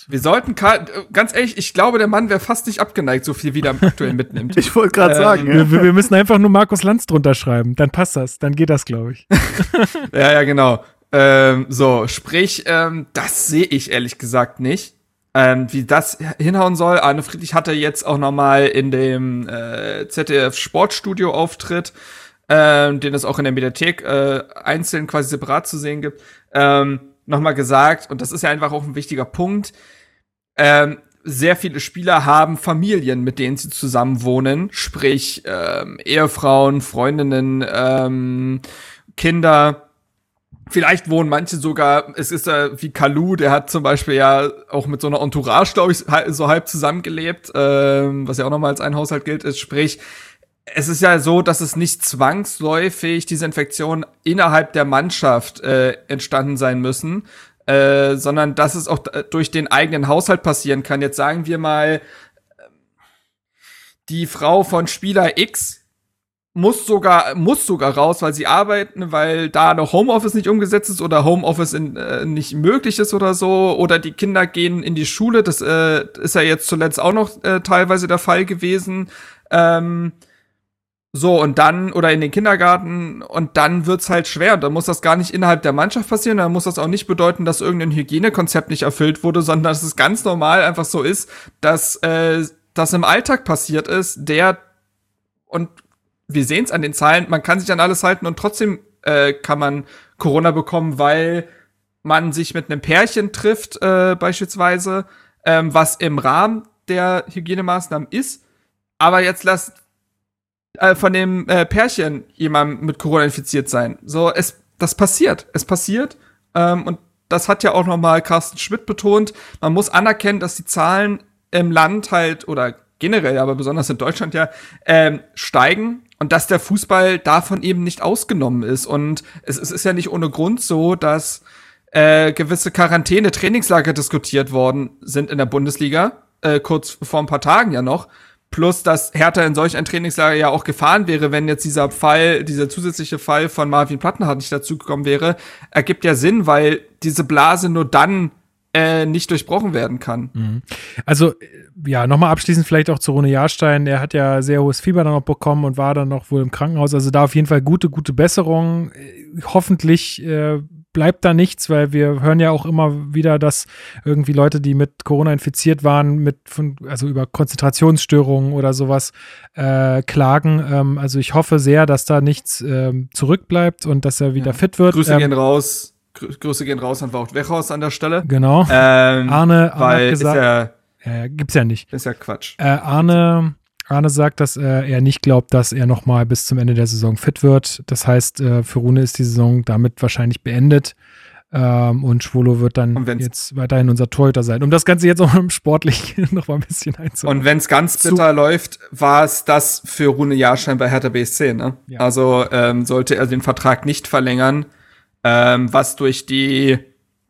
Wir sollten Karl, ganz ehrlich, ich glaube, der Mann wäre fast nicht abgeneigt, so viel wie er aktuell mitnimmt. Ich wollte gerade Ähm, sagen, ja. Wir, wir wir müssen einfach nur Markus Lanz drunter schreiben. Dann passt das. Dann geht das, glaube ich. Ja, ja, genau. Ähm, so, sprich, ähm, das sehe ich ehrlich gesagt nicht. Ähm, wie das hinhauen soll. Arne Friedrich hatte jetzt auch noch mal in dem äh, ZDF Sportstudio Auftritt, ähm, den es auch in der Mediathek äh, einzeln quasi separat zu sehen gibt, ähm, noch mal gesagt. Und das ist ja einfach auch ein wichtiger Punkt. Ähm, sehr viele Spieler haben Familien, mit denen sie zusammen wohnen, sprich ähm, Ehefrauen, Freundinnen, ähm, Kinder. Vielleicht wohnen manche sogar, es ist äh, wie Kalu, der hat zum Beispiel ja auch mit so einer Entourage, glaube ich, so halb zusammengelebt, ähm, was ja auch nochmal als ein Haushalt gilt, ist. Sprich, es ist ja so, dass es nicht zwangsläufig diese Infektionen innerhalb der Mannschaft äh, entstanden sein müssen, äh, sondern dass es auch äh, durch den eigenen Haushalt passieren kann. Jetzt sagen wir mal, ähm, die Frau von Spieler X muss sogar muss sogar raus, weil sie arbeiten, weil da noch Homeoffice nicht umgesetzt ist oder Homeoffice in, äh, nicht möglich ist oder so oder die Kinder gehen in die Schule. Das äh, ist ja jetzt zuletzt auch noch äh, teilweise der Fall gewesen. Ähm, so, und dann, oder in den Kindergarten, und dann wird's halt schwer. Und dann muss das gar nicht innerhalb der Mannschaft passieren. Dann muss das auch nicht bedeuten, dass irgendein Hygienekonzept nicht erfüllt wurde, sondern dass es ganz normal einfach so ist, dass äh, das im Alltag passiert ist, der, und wir sehen es an den Zahlen, man kann sich an alles halten und trotzdem äh, kann man Corona bekommen, weil man sich mit einem Pärchen trifft, äh, beispielsweise, ähm, was im Rahmen der Hygienemaßnahmen ist. Aber jetzt lasst äh, von dem äh, Pärchen jemand mit Corona infiziert sein. So, es, das passiert. Es passiert. Ähm, und das hat ja auch nochmal Carsten Schmidt betont. Man muss anerkennen, dass die Zahlen im Land halt oder generell, aber besonders in Deutschland ja, ähm, steigen und dass der Fußball davon eben nicht ausgenommen ist. Und es, es ist ja nicht ohne Grund so, dass äh, gewisse Quarantäne-Trainingslager diskutiert worden sind in der Bundesliga, äh, kurz vor ein paar Tagen ja noch. Plus, dass Hertha in solch ein Trainingslager ja auch gefahren wäre, wenn jetzt dieser Fall, dieser zusätzliche Fall von Marvin Plattenhardt nicht dazugekommen wäre, ergibt ja Sinn, weil diese Blase nur dann äh, nicht durchbrochen werden kann. Also, äh, ja, nochmal abschließend vielleicht auch zu Rune Jahrstein. Er hat ja sehr hohes Fieber dann noch bekommen und war dann noch wohl im Krankenhaus. Also da auf jeden Fall gute, gute Besserung. Äh, Hoffentlich äh, bleibt da nichts, weil wir hören ja auch immer wieder, dass irgendwie Leute, die mit Corona infiziert waren, mit von, also über Konzentrationsstörungen oder sowas äh, klagen. Ähm, also ich hoffe sehr, dass da nichts ähm, zurückbleibt und dass er wieder fit wird. Grüße ähm, gehen raus. Grü Grüße gehen raus an Wout Wechhaus an der Stelle. Genau. Ähm, Arne, Arne weil hat gesagt, ist ja, äh, gibt's ja nicht. ist ja Quatsch. Äh, Arne, Arne sagt, dass er nicht glaubt, dass er nochmal bis zum Ende der Saison fit wird. Das heißt, äh, für Rune ist die Saison damit wahrscheinlich beendet. Ähm, und Schwolo wird dann jetzt weiterhin unser Torhüter sein. Um das Ganze jetzt auch sportlich noch mal ein bisschen einzuordnen. Und wenn es ganz bitter läuft, war es das für Rune Jahrstein bei Hertha BSC. Ne? Ja. Also ähm, sollte er den Vertrag nicht verlängern, ähm, was durch die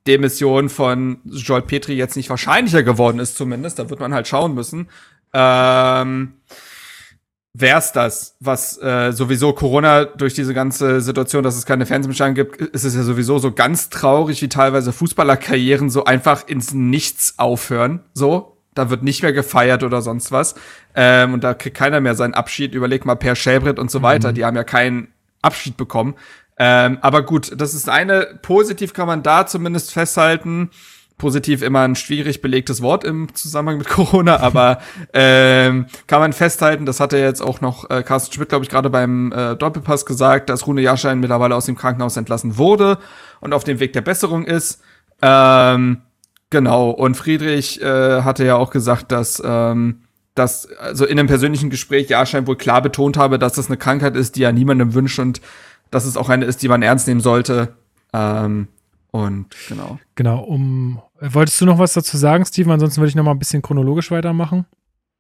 Demission von Joel Petri jetzt nicht wahrscheinlicher geworden ist, zumindest. Da wird man halt schauen müssen. Ähm, Wär's das, was äh, sowieso Corona durch diese ganze Situation, dass es keine Fernsehbeschränkungen gibt, ist es ja sowieso so ganz traurig, wie teilweise Fußballerkarrieren so einfach ins Nichts aufhören. So, da wird nicht mehr gefeiert oder sonst was. Ähm, und da kriegt keiner mehr seinen Abschied. Überleg mal Per Schäbret und so weiter. Die haben ja keinen Abschied bekommen. Ähm, aber gut, das ist eine, positiv kann man da zumindest festhalten. Positiv immer ein schwierig belegtes Wort im Zusammenhang mit Corona, aber ähm, kann man festhalten, das hat er jetzt auch noch äh, Carsten Schmidt, glaube ich, gerade beim äh, Doppelpass gesagt, dass Rune Jahrstein mittlerweile aus dem Krankenhaus entlassen wurde und auf dem Weg der Besserung ist. Ähm, genau, und Friedrich äh, hatte ja auch gesagt, dass ähm, dass also in einem persönlichen Gespräch Jahrstein wohl klar betont habe, dass das eine Krankheit ist, die er niemandem wünscht und dass es auch eine ist, die man ernst nehmen sollte. Ähm, und genau. Genau, um wolltest du noch was dazu sagen, Steven? Ansonsten würde ich noch mal ein bisschen chronologisch weitermachen.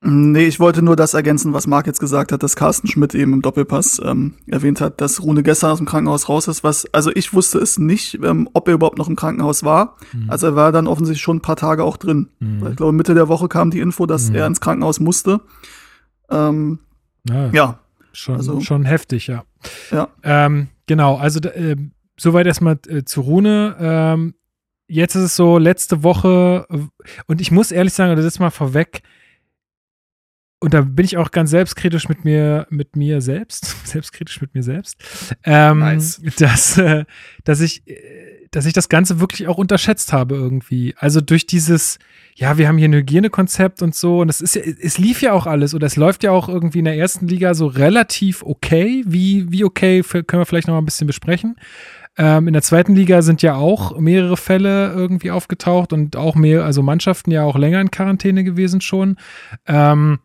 Nee, ich wollte nur das ergänzen, was Marc jetzt gesagt hat, dass Carsten Schmidt eben im Doppelpass ähm, erwähnt hat, dass Rune gestern aus dem Krankenhaus raus ist. Was, also ich wusste es nicht, ähm, ob er überhaupt noch im Krankenhaus war. Mhm. Also er war dann offensichtlich schon ein paar Tage auch drin. Mhm. Ich glaube, Mitte der Woche kam die Info, dass mhm. er ins Krankenhaus musste. Ähm, ja, ja. Schon, also, schon heftig, ja. Ja. Ähm, genau, also äh, soweit erstmal äh, zu Rune. Ähm, jetzt ist es so, letzte Woche, und ich muss ehrlich sagen, das ist mal vorweg, und da bin ich auch ganz selbstkritisch mit mir, mit mir selbst, selbstkritisch mit mir selbst, ähm, nice. dass, äh, dass ich, äh, dass ich das Ganze wirklich auch unterschätzt habe irgendwie. Also durch dieses, ja, wir haben hier ein Hygienekonzept und so, und es ist ja, es lief ja auch alles oder es läuft ja auch irgendwie in der ersten Liga so relativ okay. Wie, wie okay können wir vielleicht noch mal ein bisschen besprechen. Ähm, in der zweiten Liga sind ja auch mehrere Fälle irgendwie aufgetaucht und auch mehr, also Mannschaften ja auch länger in Quarantäne gewesen schon. Ähm,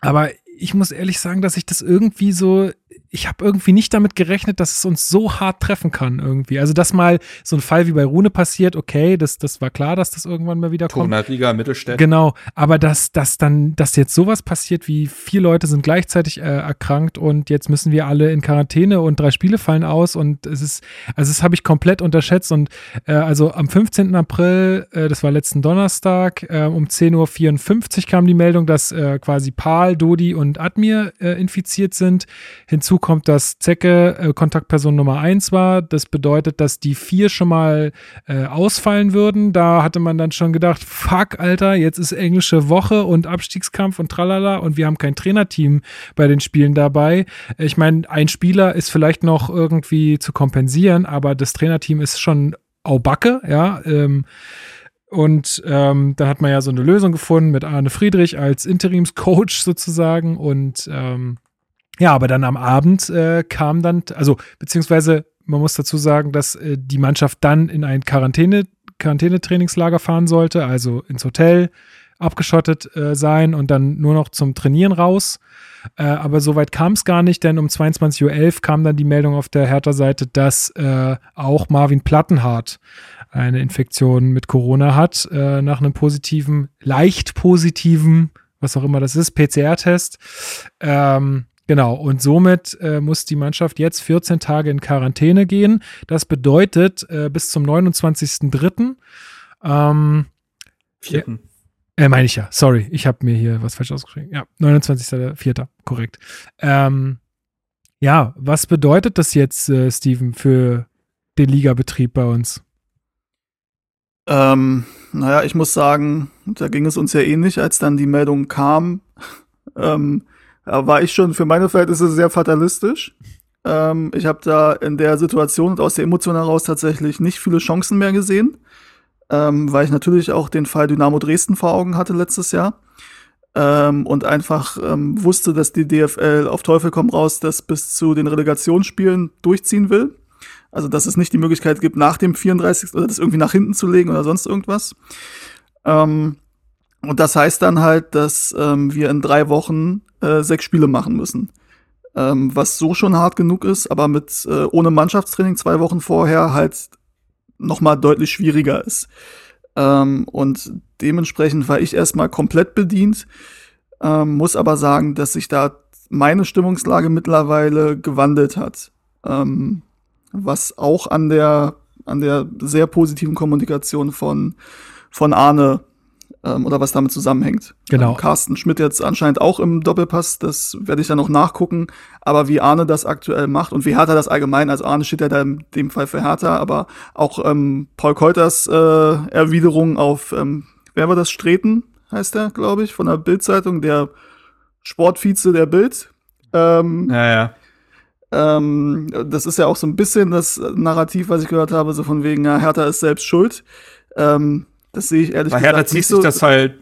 aber ich muss ehrlich sagen, dass ich das irgendwie so ich habe irgendwie nicht damit gerechnet, dass es uns so hart treffen kann irgendwie. Also, dass mal so ein Fall wie bei Rune passiert, okay, das, das war klar, dass das irgendwann mal wieder kommt. Tonaliga, Mittelstädt. Genau, aber dass, dass dann, dass jetzt sowas passiert, wie vier Leute sind gleichzeitig äh, erkrankt und jetzt müssen wir alle in Quarantäne und drei Spiele fallen aus und es ist, also das habe ich komplett unterschätzt und äh, also am 15. April, äh, das war letzten Donnerstag, äh, um 10.54 Uhr kam die Meldung, dass äh, quasi Paul, Dodi und Admir äh, infiziert sind. Hinzu kommt, dass Zecke äh, Kontaktperson Nummer 1 war. Das bedeutet, dass die vier schon mal äh, ausfallen würden. Da hatte man dann schon gedacht, fuck, Alter, jetzt ist englische Woche und Abstiegskampf und tralala und wir haben kein Trainerteam bei den Spielen dabei. Ich meine, ein Spieler ist vielleicht noch irgendwie zu kompensieren, aber das Trainerteam ist schon Aubacke, ja. Ähm, und ähm, dann hat man ja so eine Lösung gefunden mit Arne Friedrich als Interimscoach sozusagen. Und ähm, ja, aber dann am Abend äh, kam dann, also beziehungsweise man muss dazu sagen, dass äh, die Mannschaft dann in ein Quarantäne, Quarantänetrainingslager fahren sollte, also ins Hotel abgeschottet äh, sein und dann nur noch zum Trainieren raus. Äh, aber soweit kam es gar nicht, denn um 22.11 Uhr kam dann die Meldung auf der Hertha-Seite, dass äh, auch Marvin Plattenhardt eine Infektion mit Corona hat, äh, nach einem positiven, leicht positiven, was auch immer das ist, PCR-Test. Ähm, Genau, und somit äh, muss die Mannschaft jetzt 14 Tage in Quarantäne gehen. Das bedeutet äh, bis zum 29.03. Ähm, Vierten. Äh, meine ich ja, sorry, ich habe mir hier was falsch ausgeschrieben. Ja, 29.04. korrekt. Ähm, ja, was bedeutet das jetzt, äh, Steven, für den Ligabetrieb bei uns? Ähm, naja, ich muss sagen, da ging es uns ja ähnlich, als dann die Meldung kam. ähm, war ich schon für meine Verhältnisse sehr fatalistisch. Ähm, ich habe da in der Situation und aus der Emotion heraus tatsächlich nicht viele Chancen mehr gesehen, ähm, weil ich natürlich auch den Fall Dynamo Dresden vor Augen hatte letztes Jahr. Ähm, und einfach ähm, wusste, dass die DFL auf Teufel komm raus das bis zu den Relegationsspielen durchziehen will. Also, dass es nicht die Möglichkeit gibt, nach dem 34. oder das irgendwie nach hinten zu legen oder sonst irgendwas. Ähm, und das heißt dann halt, dass ähm, wir in drei Wochen äh, sechs Spiele machen müssen. Ähm, was so schon hart genug ist, aber mit äh, ohne Mannschaftstraining zwei Wochen vorher halt noch mal deutlich schwieriger ist. Ähm, und dementsprechend war ich erstmal komplett bedient, ähm, muss aber sagen, dass sich da meine Stimmungslage mittlerweile gewandelt hat. Ähm, was auch an der, an der sehr positiven Kommunikation von, von Arne ähm, oder was damit zusammenhängt. Genau. Ähm, Carsten Schmidt jetzt anscheinend auch im Doppelpass, das werde ich dann noch nachgucken. Aber wie Arne das aktuell macht und wie Hertha das allgemein, also Arne steht ja da in dem Fall für Hertha, aber auch ähm, Paul Keuters äh, Erwiderung auf, ähm, wer war das, Streten heißt der, glaube ich, von der Bildzeitung, der Sportvize der Bild. Ähm, ja, ja. Ähm, das ist ja auch so ein bisschen das Narrativ, was ich gehört habe, so von wegen, ja, Hertha ist selbst schuld. Ähm, das sehe ich ehrlich Bei gesagt Hertha zieht nicht sich so. das halt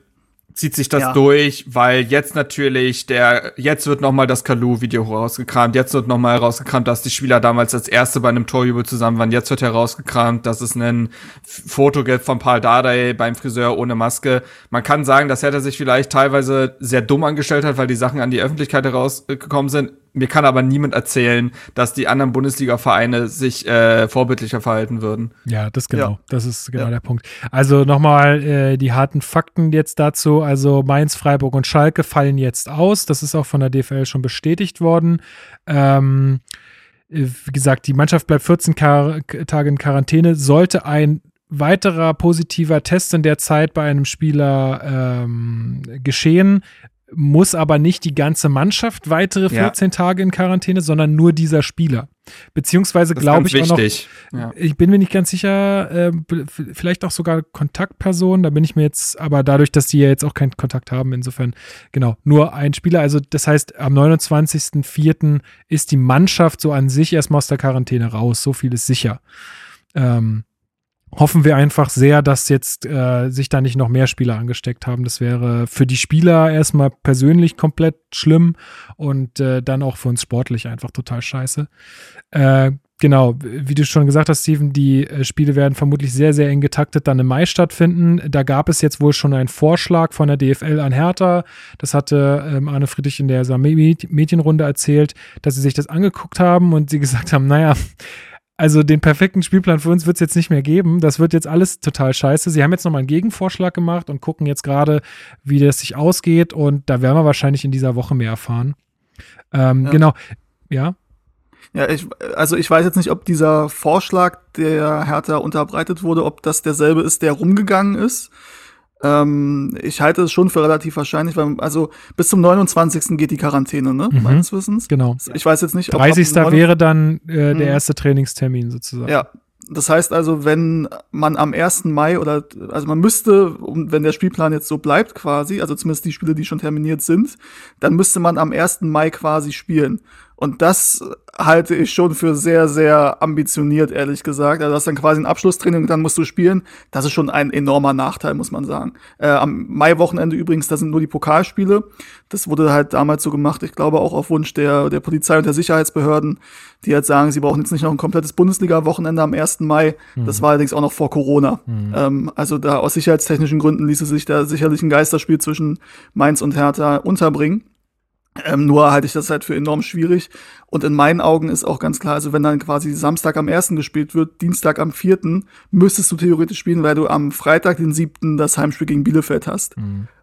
zieht sich das Ja. durch, weil jetzt natürlich der, jetzt wird noch mal das Kalu-Video rausgekramt, jetzt wird noch mal rausgekramt, dass die Spieler damals als erste bei einem Torjubel zusammen waren, jetzt wird herausgekramt, dass es ein Foto gibt von Paul Dardai beim Friseur ohne Maske. Man kann sagen, dass Hertha sich vielleicht teilweise sehr dumm angestellt hat, weil die Sachen an die Öffentlichkeit herausgekommen sind. Mir kann aber niemand erzählen, dass die anderen Bundesliga-Vereine sich äh, vorbildlicher verhalten würden. Ja, das genau. Ja. Das ist genau Ja. der Punkt. Also nochmal äh, die harten Fakten jetzt dazu. Also Mainz, Freiburg und Schalke fallen jetzt aus. Das ist auch von der DFL schon bestätigt worden. Ähm, äh, wie gesagt, die Mannschaft bleibt 14 Kar Tage in Quarantäne. Sollte ein weiterer positiver Test in der Zeit bei einem Spieler ähm, geschehen, muss aber nicht die ganze Mannschaft weitere Ja. 14 Tage in Quarantäne, sondern nur dieser Spieler. Beziehungsweise glaube ich auch noch. Ja. ich bin mir nicht ganz sicher, äh, vielleicht auch sogar Kontaktpersonen, da bin ich mir jetzt, aber dadurch, dass die ja jetzt auch keinen Kontakt haben, insofern, genau, nur ein Spieler. Also das heißt, am 29.04. ist die Mannschaft so an sich erstmal aus der Quarantäne raus. So viel ist sicher. Ähm, hoffen wir einfach sehr, dass jetzt äh, sich da nicht noch mehr Spieler angesteckt haben. Das wäre für die Spieler erstmal persönlich komplett schlimm und äh, dann auch für uns sportlich einfach total scheiße. Äh, genau, wie du schon gesagt hast, Steven, die äh, Spiele werden vermutlich sehr, sehr eng getaktet dann im Mai stattfinden. Da gab es jetzt wohl schon einen Vorschlag von der DFL an Hertha. Das hatte ähm, Arne Friedrich in der Med- Medienrunde erzählt, dass sie sich das angeguckt haben und sie gesagt haben, naja, also den perfekten Spielplan für uns wird es jetzt nicht mehr geben. Das wird jetzt alles total scheiße. Sie haben jetzt nochmal einen Gegenvorschlag gemacht und gucken jetzt gerade, wie das sich ausgeht. Und da werden wir wahrscheinlich in dieser Woche mehr erfahren. Ähm, Ja. Genau. Ja. Ja, ich, also ich weiß jetzt nicht, ob dieser Vorschlag, der Hertha unterbreitet wurde, ob das derselbe ist, der rumgegangen ist. Ähm, ich halte es schon für relativ wahrscheinlich, weil, also bis zum 29. geht die Quarantäne, ne? Mhm. Meines Wissens. Genau. Ich weiß jetzt nicht, ob 30. ab dem wäre dann äh, der Mhm. erste Trainingstermin sozusagen. Ja, das heißt also, wenn man am 1. Mai oder, also man müsste, wenn der Spielplan jetzt so bleibt quasi, also zumindest die Spiele, die schon terminiert sind, dann müsste man am 1. Mai quasi spielen. Und das halte ich schon für sehr, sehr ambitioniert, ehrlich gesagt. Also du hast dann quasi ein Abschlusstraining und dann musst du spielen. Das ist schon ein enormer Nachteil, muss man sagen. Äh, am Mai-Wochenende übrigens, da sind nur die Pokalspiele. Das wurde halt damals so gemacht, ich glaube auch auf Wunsch der, der Polizei und der Sicherheitsbehörden, die halt sagen, sie brauchen jetzt nicht noch ein komplettes Bundesliga-Wochenende am 1. Mai. Das war allerdings auch noch vor Corona. Ähm, also da aus sicherheitstechnischen Gründen ließe sich da sicherlich ein Geisterspiel zwischen Mainz und Hertha unterbringen. Ähm, nur halte ich das halt für enorm schwierig. Und in meinen Augen ist auch ganz klar, also wenn dann quasi Samstag am 1. gespielt wird, Dienstag am 4. müsstest du theoretisch spielen, weil du am Freitag, den 7. das Heimspiel gegen Bielefeld hast.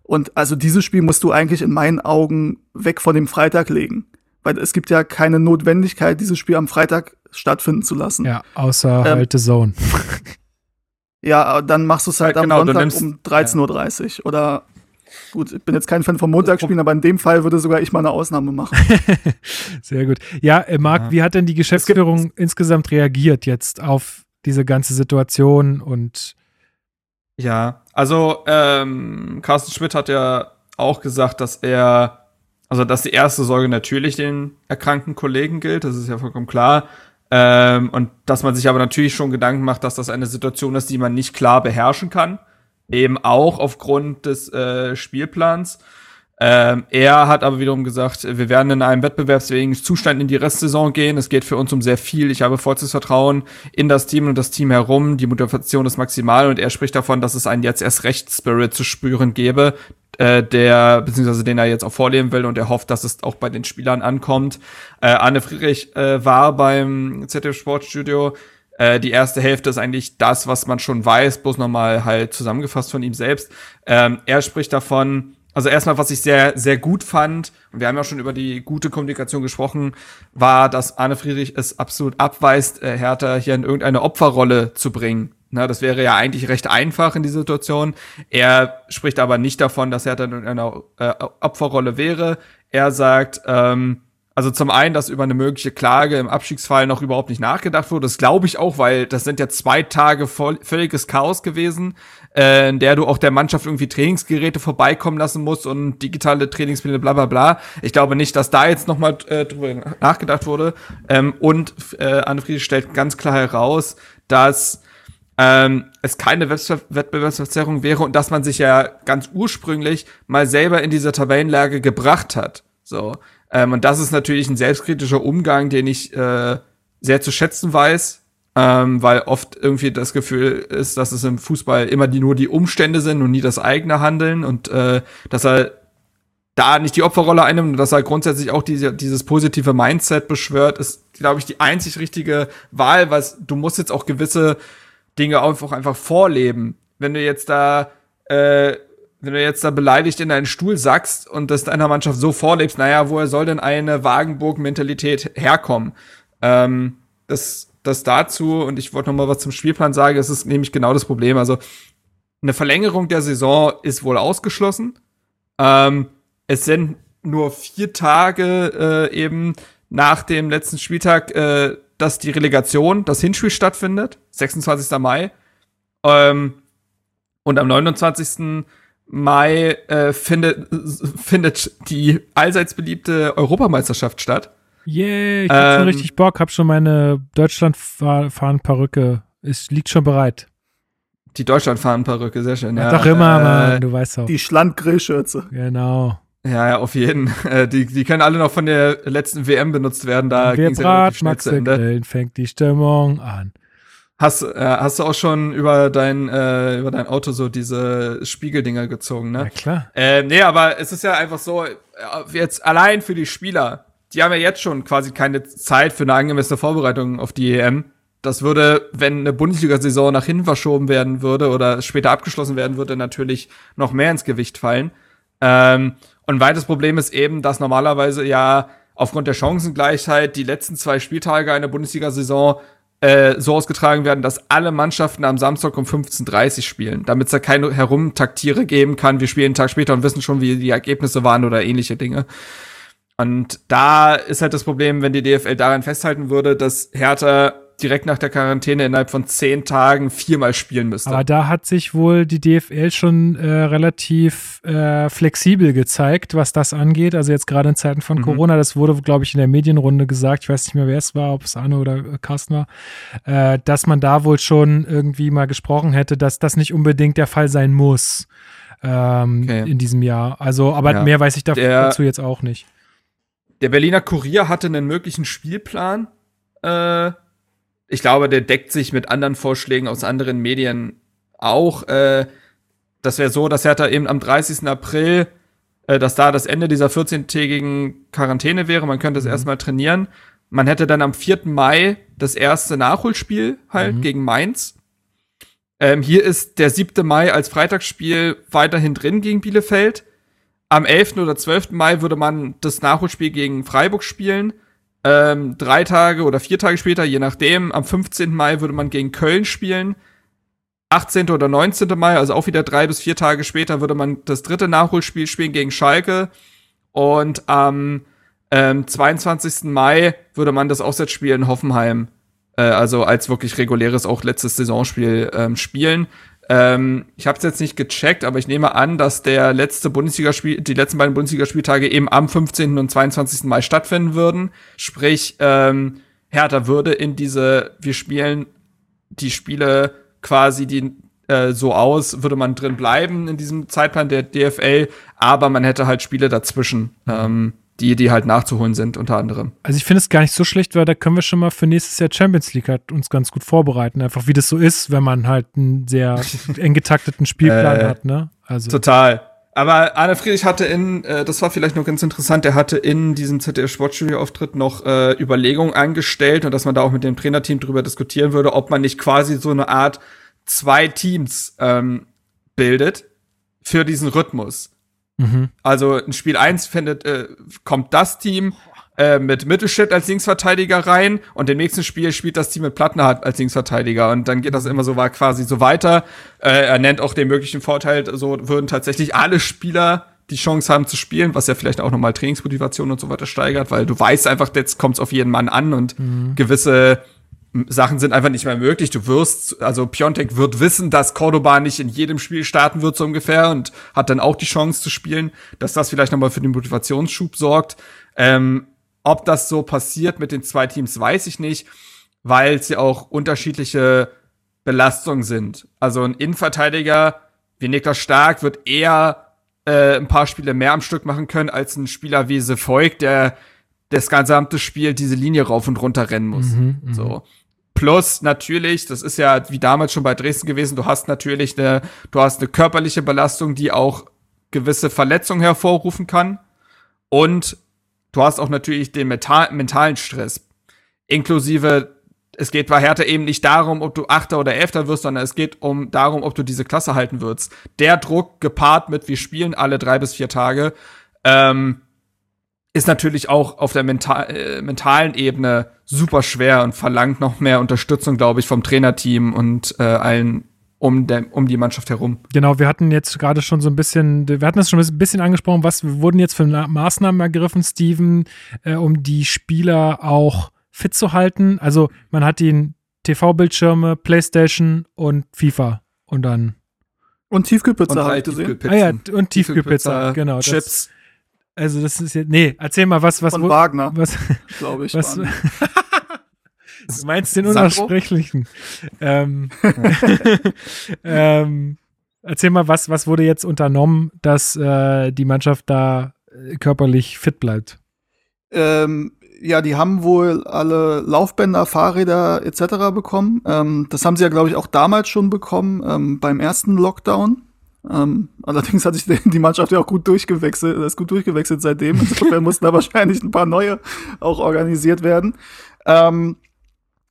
Und also dieses Spiel musst du eigentlich in meinen Augen weg von dem Freitag legen. Weil es gibt ja keine Notwendigkeit, dieses Spiel am Freitag stattfinden zu lassen. Ja, außer Ähm, halt The Zone. Ja, dann machst du es halt Ja, am genau, du Sonntag nimmst- um 13.30 Uhr. Oder gut, ich bin jetzt kein Fan von Montagsspielen, aber in dem Fall würde sogar ich mal eine Ausnahme machen. Sehr gut. Ja, äh, Marc, Ja. wie hat denn die Geschäftsführung insgesamt reagiert jetzt auf diese ganze Situation und Ja, also ähm, Carsten Schmidt hat ja auch gesagt, dass er, also dass die erste Sorge natürlich den erkrankten Kollegen gilt, das ist ja vollkommen klar. Ähm, und dass man sich aber natürlich schon Gedanken macht, dass das eine Situation ist, die man nicht klar beherrschen kann. Eben auch aufgrund des äh, Spielplans. Ähm, er hat aber wiederum gesagt, wir werden in einem wettbewerbsfähigen Zustand in die Restsaison gehen. Es geht für uns um sehr viel. Ich habe vollstes Vertrauen in das Team und das Team herum. Die Motivation ist maximal und er spricht davon, dass es einen jetzt erst recht Spirit zu spüren gäbe, äh, der, beziehungsweise den er jetzt auch vorleben will und er hofft, dass es auch bei den Spielern ankommt. Äh, Arne Friedrich äh, war beim ZDF Sportstudio. Äh, die erste Hälfte ist eigentlich das, was man schon weiß, bloß nochmal halt zusammengefasst von ihm selbst. Ähm, er spricht davon, also erstmal, was ich sehr, sehr gut fand, und wir haben ja schon über die gute Kommunikation gesprochen, war, dass Arne Friedrich es absolut abweist, äh, Hertha hier in irgendeine Opferrolle zu bringen. Na, das wäre ja eigentlich recht einfach in dieser Situation. Er spricht aber nicht davon, dass Hertha in irgendeiner äh, Opferrolle wäre. Er sagt, ähm, Also zum einen, dass über eine mögliche Klage im Abstiegsfall noch überhaupt nicht nachgedacht wurde. Das glaube ich auch, weil das sind ja zwei Tage voll, völliges Chaos gewesen, äh, in der du auch der Mannschaft irgendwie Trainingsgeräte vorbeikommen lassen musst und digitale Trainingspläne, bla bla bla. Ich glaube nicht, dass da jetzt nochmal äh, drüber nachgedacht wurde. Ähm, und äh, Anne Friedrich stellt ganz klar heraus, dass ähm, es keine Wettbewerbsverzerrung wäre und dass man sich ja ganz ursprünglich mal selber in diese Tabellenlage gebracht hat. So. Ähm, und das ist natürlich ein selbstkritischer Umgang, den ich äh, sehr zu schätzen weiß, ähm, weil oft irgendwie das Gefühl ist, dass es im Fußball immer die, nur die Umstände sind und nie das eigene Handeln und äh, dass er da nicht die Opferrolle einnimmt und dass er grundsätzlich auch diese, dieses positive Mindset beschwört, ist, glaube ich, die einzig richtige Wahl, weil du musst jetzt auch gewisse Dinge einfach, einfach vorleben. Wenn du jetzt da äh, wenn du jetzt da beleidigt in deinen Stuhl sackst und das deiner Mannschaft so vorlebst, naja, woher soll denn eine Wagenburg-Mentalität herkommen? Ähm, das, das dazu, und ich wollte noch mal was zum Spielplan sagen, das ist nämlich genau das Problem. Also, eine Verlängerung der Saison ist wohl ausgeschlossen. Ähm, es sind nur vier Tage äh, eben nach dem letzten Spieltag, äh, dass die Relegation, das Hinspiel stattfindet, 26. Mai. Ähm, und am 29. Mai äh, findet, findet die allseits beliebte Europameisterschaft statt. Yeah, ich hab ähm, schon richtig Bock, hab schon meine Deutschland-Fahren-Perücke. Es liegt schon bereit. Die Deutschland-Fahren-Perücke, sehr schön, ja. Doch immer, äh, Mann, du weißt auch. Die Schland-Grillschürze. Genau. Ja, ja, auf jeden. Äh, die, die können alle noch von der letzten WM benutzt werden. Da ging es ja Max Grillen fängt die Stimmung an. Hast, äh, hast du auch schon über dein, äh, über dein Auto so diese Spiegeldinger gezogen, ne? Ja, klar. Äh, nee, aber es ist ja einfach so, äh, jetzt allein für die Spieler, die haben ja jetzt schon quasi keine Zeit für eine angemessene Vorbereitung auf die EM. Das würde, wenn eine Bundesliga-Saison nach hinten verschoben werden würde oder später abgeschlossen werden würde, natürlich noch mehr ins Gewicht fallen. Ähm, und ein weiteres Problem ist eben, dass normalerweise ja aufgrund der Chancengleichheit die letzten zwei Spieltage einer Bundesliga-Saison äh, so ausgetragen werden, dass alle Mannschaften am Samstag um 15.30 Uhr spielen, damit es da keine Herumtaktiere geben kann. Wir spielen einen Tag später und wissen schon, wie die Ergebnisse waren oder ähnliche Dinge. Und da ist halt das Problem, wenn die DFL daran festhalten würde, dass Hertha direkt nach der Quarantäne innerhalb von zehn Tagen viermal spielen müsste. Aber da hat sich wohl die DFL schon äh, relativ äh, flexibel gezeigt, was das angeht. Also jetzt gerade in Zeiten von mhm. Corona, das wurde, glaube ich, in der Medienrunde gesagt, ich weiß nicht mehr, wer es war, ob es Anne oder äh, Carsten war, äh, dass man da wohl schon irgendwie mal gesprochen hätte, dass das nicht unbedingt der Fall sein muss ähm, okay. in diesem Jahr. Also, aber ja. mehr weiß ich dazu jetzt auch nicht. Der Berliner Kurier hatte einen möglichen Spielplan äh, ich glaube, der deckt sich mit anderen Vorschlägen aus anderen Medien auch. Äh, das wäre so, dass Hertha eben am 30. April, äh, dass da das Ende dieser 14-tägigen Quarantäne wäre. Man könnte es mhm. erstmal trainieren. Man hätte dann am 4. Mai das erste Nachholspiel halt mhm. gegen Mainz. Ähm, hier ist der 7. Mai als Freitagsspiel weiterhin drin gegen Bielefeld. Am 11. oder 12. Mai würde man das Nachholspiel gegen Freiburg spielen. Ähm, drei Tage oder vier Tage später, je nachdem, am 15. Mai würde man gegen Köln spielen. 18. oder 19. Mai, also auch wieder drei bis vier Tage später, würde man das dritte Nachholspiel spielen gegen Schalke. Und am ähm, 22. Mai würde man das Auswärtsspiel in Hoffenheim, äh, also als wirklich reguläres, auch letztes Saisonspiel ähm, spielen. Ähm, ich habe es jetzt nicht gecheckt, aber ich nehme an, dass der letzte Bundesligaspiel, die letzten beiden Bundesligaspieltage eben am 15. und 22. Mai stattfinden würden. Sprich, ähm, Hertha würde in diese, wir spielen die Spiele quasi die äh, so aus, würde man drin bleiben in diesem Zeitplan der DFL, aber man hätte halt Spiele dazwischen. Ähm, die, die halt nachzuholen sind, unter anderem. Also ich finde es gar nicht so schlecht, weil da können wir schon mal für nächstes Jahr Champions League halt uns ganz gut vorbereiten. Einfach wie das so ist, wenn man halt einen sehr eng getakteten Spielplan äh, hat, ne? Also. Total. Aber Arne Friedrich hatte in, äh, das war vielleicht noch ganz interessant, der hatte in diesem ZDF Sportstudio-Auftritt noch äh, Überlegungen angestellt und dass man da auch mit dem Trainerteam drüber diskutieren würde, ob man nicht quasi so eine Art zwei Teams ähm, bildet für diesen Rhythmus. Mhm. Also in Spiel 1 findet, äh, kommt das Team äh, mit Mittelstädt als Linksverteidiger rein und im nächsten Spiel spielt das Team mit Plattenhardt als Linksverteidiger und dann geht das immer so war quasi so weiter. Äh, er nennt auch den möglichen Vorteil, so würden tatsächlich alle Spieler die Chance haben zu spielen, was ja vielleicht auch nochmal Trainingsmotivation und so weiter steigert, weil du weißt einfach, jetzt kommt es auf jeden Mann an und gewisse Sachen sind einfach nicht mehr möglich. Du wirst, also Piontek wird wissen, dass Cordoba nicht in jedem Spiel starten wird, so ungefähr, und hat dann auch die Chance zu spielen, dass das vielleicht nochmal für den Motivationsschub sorgt. Ähm, ob das so passiert mit den zwei Teams, weiß ich nicht, weil es ja auch unterschiedliche Belastungen sind. Also ein Innenverteidiger wie Niklas Stark wird eher äh, ein paar Spiele mehr am Stück machen können als ein Spieler wie Sefolk, der das gesamte Spiel diese Linie rauf und runter rennen muss. so. Plus natürlich, das ist ja wie damals schon bei Dresden gewesen, du hast natürlich eine, du hast eine körperliche Belastung, die auch gewisse Verletzungen hervorrufen kann. Und du hast auch natürlich den mental, mentalen Stress. Inklusive, es geht bei Hertha eben nicht darum, ob du Achter oder Elfter wirst, sondern es geht um darum, ob du diese Klasse halten wirst. Der Druck gepaart mit, wir spielen alle drei bis vier Tage, ähm, ist natürlich auch auf der mental, äh, mentalen Ebene super schwer und verlangt noch mehr Unterstützung, glaube ich, vom Trainerteam und äh, allen um, der, um die Mannschaft herum. Genau, wir hatten jetzt gerade schon so ein bisschen, wir hatten das schon ein bisschen angesprochen, was wurden jetzt für Na- Maßnahmen ergriffen, Steven, äh, um die Spieler auch fit zu halten? Also man hat ihnen TV-Bildschirme, Playstation und FIFA und dann Und Tiefkühlpizza Und ich gesehen. Ah ja, und Tiefkühlpizza, genau. Das, Chips. Also das ist jetzt, nee, erzähl mal, was, was, Von wo- Wagner, was, glaube ich. was, du meinst den? Unaussprechlichen. ähm, ähm, erzähl mal, was, was wurde jetzt unternommen, dass äh, die Mannschaft da äh, körperlich fit bleibt? Ähm, ja, die haben wohl alle Laufbänder, Fahrräder etc. bekommen. Ähm, das haben sie ja, glaube ich, auch damals schon bekommen, ähm, beim ersten Lockdown. Ähm, allerdings hat sich die Mannschaft ja auch gut durchgewechselt, ist gut durchgewechselt seitdem. Insofern mussten da wahrscheinlich ein paar neue auch organisiert werden. Ähm,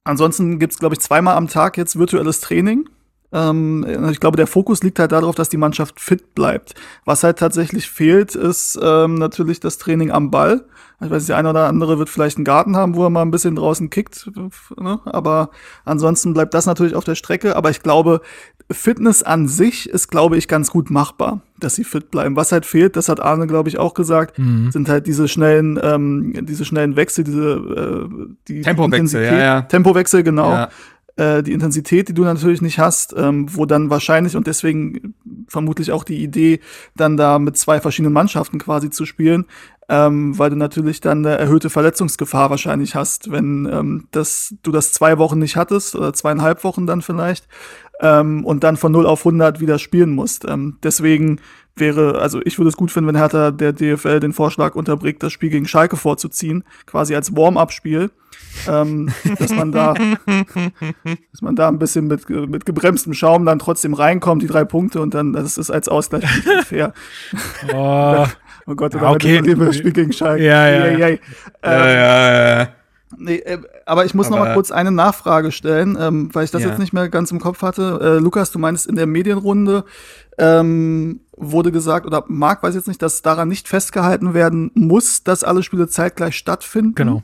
ansonsten gibt's glaube ich, zweimal am Tag jetzt virtuelles Training. Ähm, ich glaube, der Fokus liegt halt darauf, dass die Mannschaft fit bleibt. Was halt tatsächlich fehlt, ist ähm, natürlich das Training am Ball. Ich weiß, der eine oder andere wird vielleicht einen Garten haben, wo er mal ein bisschen draußen kickt, ne? aber ansonsten bleibt das natürlich auf der Strecke. Aber ich glaube, Fitness an sich ist, glaube ich, ganz gut machbar, dass sie fit bleiben. Was halt fehlt, das hat Arne, glaube ich, auch gesagt, sind halt diese schnellen, ähm, diese schnellen Wechsel, diese äh, die Tempowechsel, Intensität- ja, ja. Tempowechsel, genau Ja. äh, die Intensität, die du natürlich nicht hast, ähm, wo dann wahrscheinlich und deswegen vermutlich auch die Idee, dann da mit zwei verschiedenen Mannschaften quasi zu spielen, ähm, weil du natürlich dann eine erhöhte Verletzungsgefahr wahrscheinlich hast, wenn ähm, das, du das zwei Wochen nicht hattest oder zweieinhalb Wochen dann vielleicht ähm, und dann von 0 auf 100 wieder spielen musst. Ähm, deswegen wäre, also ich würde es gut finden, wenn Hertha der DFL den Vorschlag unterbringt, das Spiel gegen Schalke vorzuziehen, quasi als Warm-up-Spiel, ähm, dass man da dass man da ein bisschen mit, mit gebremstem Schaum dann trotzdem reinkommt, die drei Punkte und dann, das ist als Ausgleich nicht fair. Oh, Oh Gott, Ja, oder okay. das Spiel gegen Schalke. Ja, ja, ei. Ja, Ähm, ja, ja. Nee, äh, aber ich muss noch Aber- mal kurz eine Nachfrage stellen, ähm, weil ich das Ja. jetzt nicht mehr ganz im Kopf hatte. Äh, Lukas, du meinst in der Medienrunde ähm, wurde gesagt, oder Marc weiß jetzt nicht, dass daran nicht festgehalten werden muss, dass alle Spiele zeitgleich stattfinden. genau.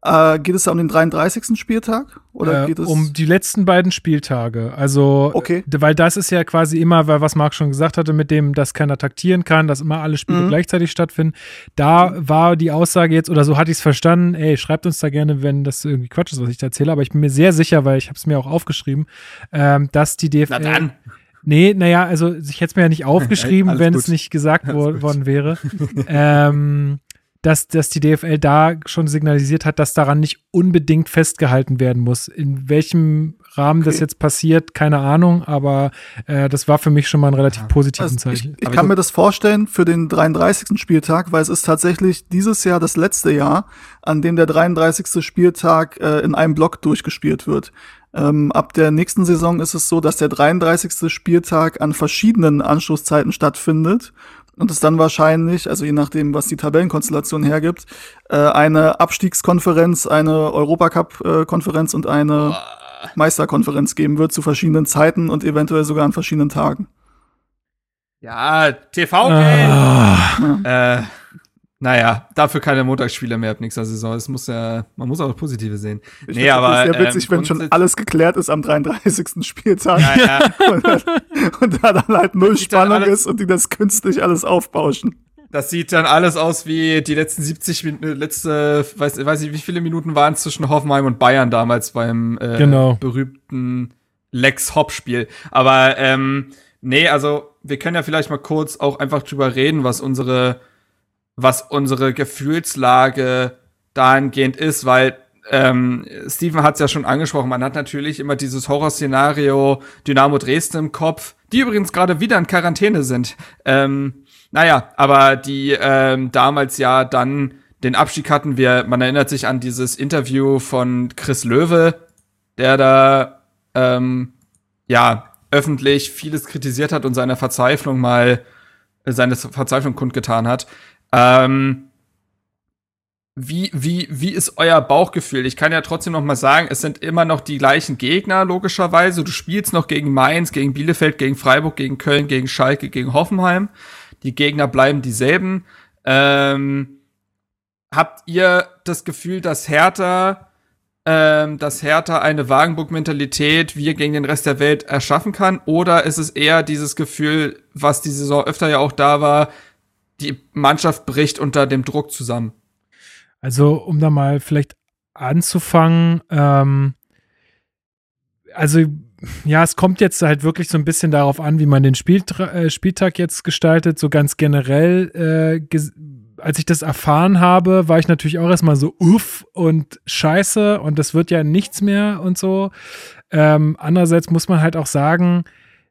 Äh, geht es da um den 33. Spieltag? Oder Äh, geht es um die letzten beiden Spieltage. Also, Okay. d- weil das ist ja quasi immer, weil was Marc schon gesagt hatte, mit dem, dass keiner taktieren kann, dass immer alle Spiele Mhm. gleichzeitig stattfinden. Da war die Aussage jetzt, oder so hatte ich es verstanden, ey, schreibt uns da gerne, wenn das irgendwie Quatsch ist, was ich da erzähle, aber ich bin mir sehr sicher, weil ich habe es mir auch aufgeschrieben, ähm, dass die DFL. Na dann. Nee, naja, also ich hätte es mir ja nicht aufgeschrieben, wenn gut. es nicht gesagt wo gut. worden wäre. ähm, dass, dass die DFL da schon signalisiert hat, dass daran nicht unbedingt festgehalten werden muss. In welchem Rahmen das Okay. jetzt passiert, keine Ahnung, aber äh, das war für mich schon mal ein relativ positives Also ich, Zeichen. ich Aber kann ich- mir das vorstellen für den 33. Spieltag, weil es ist tatsächlich dieses Jahr das letzte Jahr, an dem der 33. Spieltag äh, in einem Block durchgespielt wird. Ähm, ab der nächsten Saison ist es so, dass der 33. Spieltag an verschiedenen Anschlusszeiten stattfindet und es dann wahrscheinlich, also je nachdem, was die Tabellenkonstellation hergibt, äh, eine Abstiegskonferenz, eine Europacup-Konferenz und eine Meisterkonferenz geben wird zu verschiedenen Zeiten und eventuell sogar an verschiedenen Tagen. Ja, TV, Ah, äh, Naja, dafür keine Montagsspiele mehr ab nächster Saison. Es muss ja, man muss auch das Positive sehen. Ich nee, aber. Das ist sehr witzig, ähm, wenn schon alles geklärt ist am 33. Spieltag Ja, ja. und, dann, und da dann halt null Spannung ist und die das künstlich alles aufbauschen. Das sieht dann alles aus wie die letzten 70 Minuten, letzte, weiß, weiß ich, wie viele Minuten waren es zwischen Hoffenheim und Bayern damals beim äh, Genau. berühmten Lex-Hop-Spiel. Aber ähm, nee, also wir können ja vielleicht mal kurz auch einfach drüber reden, was unsere, was unsere Gefühlslage dahingehend ist, weil ähm, Steven hat es ja schon angesprochen, man hat natürlich immer dieses Horrorszenario Dynamo Dresden im Kopf, die übrigens gerade wieder in Quarantäne sind. Ähm, naja, aber die ähm, damals ja dann den Abstieg hatten wir, man erinnert sich an dieses Interview von Chris Löwe, der da ähm, ja öffentlich vieles kritisiert hat und seine Verzweiflung mal äh, seine Verzweiflung kundgetan hat. Ähm, wie, wie, wie ist euer Bauchgefühl? Ich kann ja trotzdem noch mal sagen, es sind immer noch die gleichen Gegner, logischerweise. Du spielst noch gegen Mainz, gegen Bielefeld, gegen Freiburg, gegen Köln, gegen Schalke, gegen Hoffenheim. Die Gegner bleiben dieselben. Ähm, habt ihr das Gefühl, dass Hertha, ähm, dass Hertha eine Wagenburg-Mentalität wir gegen den Rest der Welt erschaffen kann? Oder ist es eher dieses Gefühl, was die Saison öfter ja auch da war, die Mannschaft bricht unter dem Druck zusammen? Also, um da mal vielleicht anzufangen, ähm, also ja, es kommt jetzt halt wirklich so ein bisschen darauf an, wie man den Spieltra äh, Spieltag jetzt gestaltet, so ganz generell. Äh, ges- als ich das erfahren habe, war ich natürlich auch erstmal so uff und scheiße und das wird ja nichts mehr und so. Ähm, andererseits muss man halt auch sagen,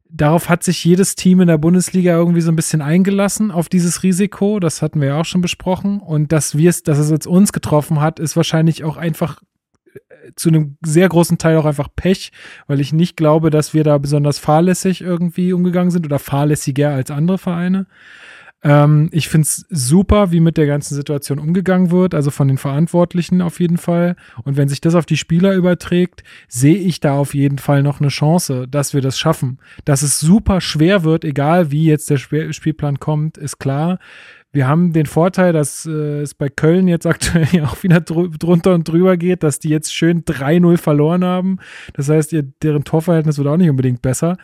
darauf hat sich jedes Team in der Bundesliga irgendwie so ein bisschen eingelassen, auf dieses Risiko. Das hatten wir ja auch schon besprochen. Und dass wir es, dass es jetzt uns getroffen hat, ist wahrscheinlich auch einfach äh, zu einem sehr großen Teil auch einfach Pech, weil ich nicht glaube, dass wir da besonders fahrlässig irgendwie umgegangen sind oder fahrlässiger als andere Vereine. Ähm, ich finde es super, wie mit der ganzen Situation umgegangen wird, also von den Verantwortlichen auf jeden Fall. Und wenn sich das auf die Spieler überträgt, sehe ich da auf jeden Fall noch eine Chance, dass wir das schaffen. Dass es super schwer wird, egal wie jetzt der Sp Spielplan kommt, ist klar. Wir haben den Vorteil, dass äh, es bei Köln jetzt aktuell ja auch wieder drü drunter und drüber geht, dass die jetzt schön 3-0 verloren haben. Das heißt, ihr, deren Torverhältnis wird auch nicht unbedingt besser.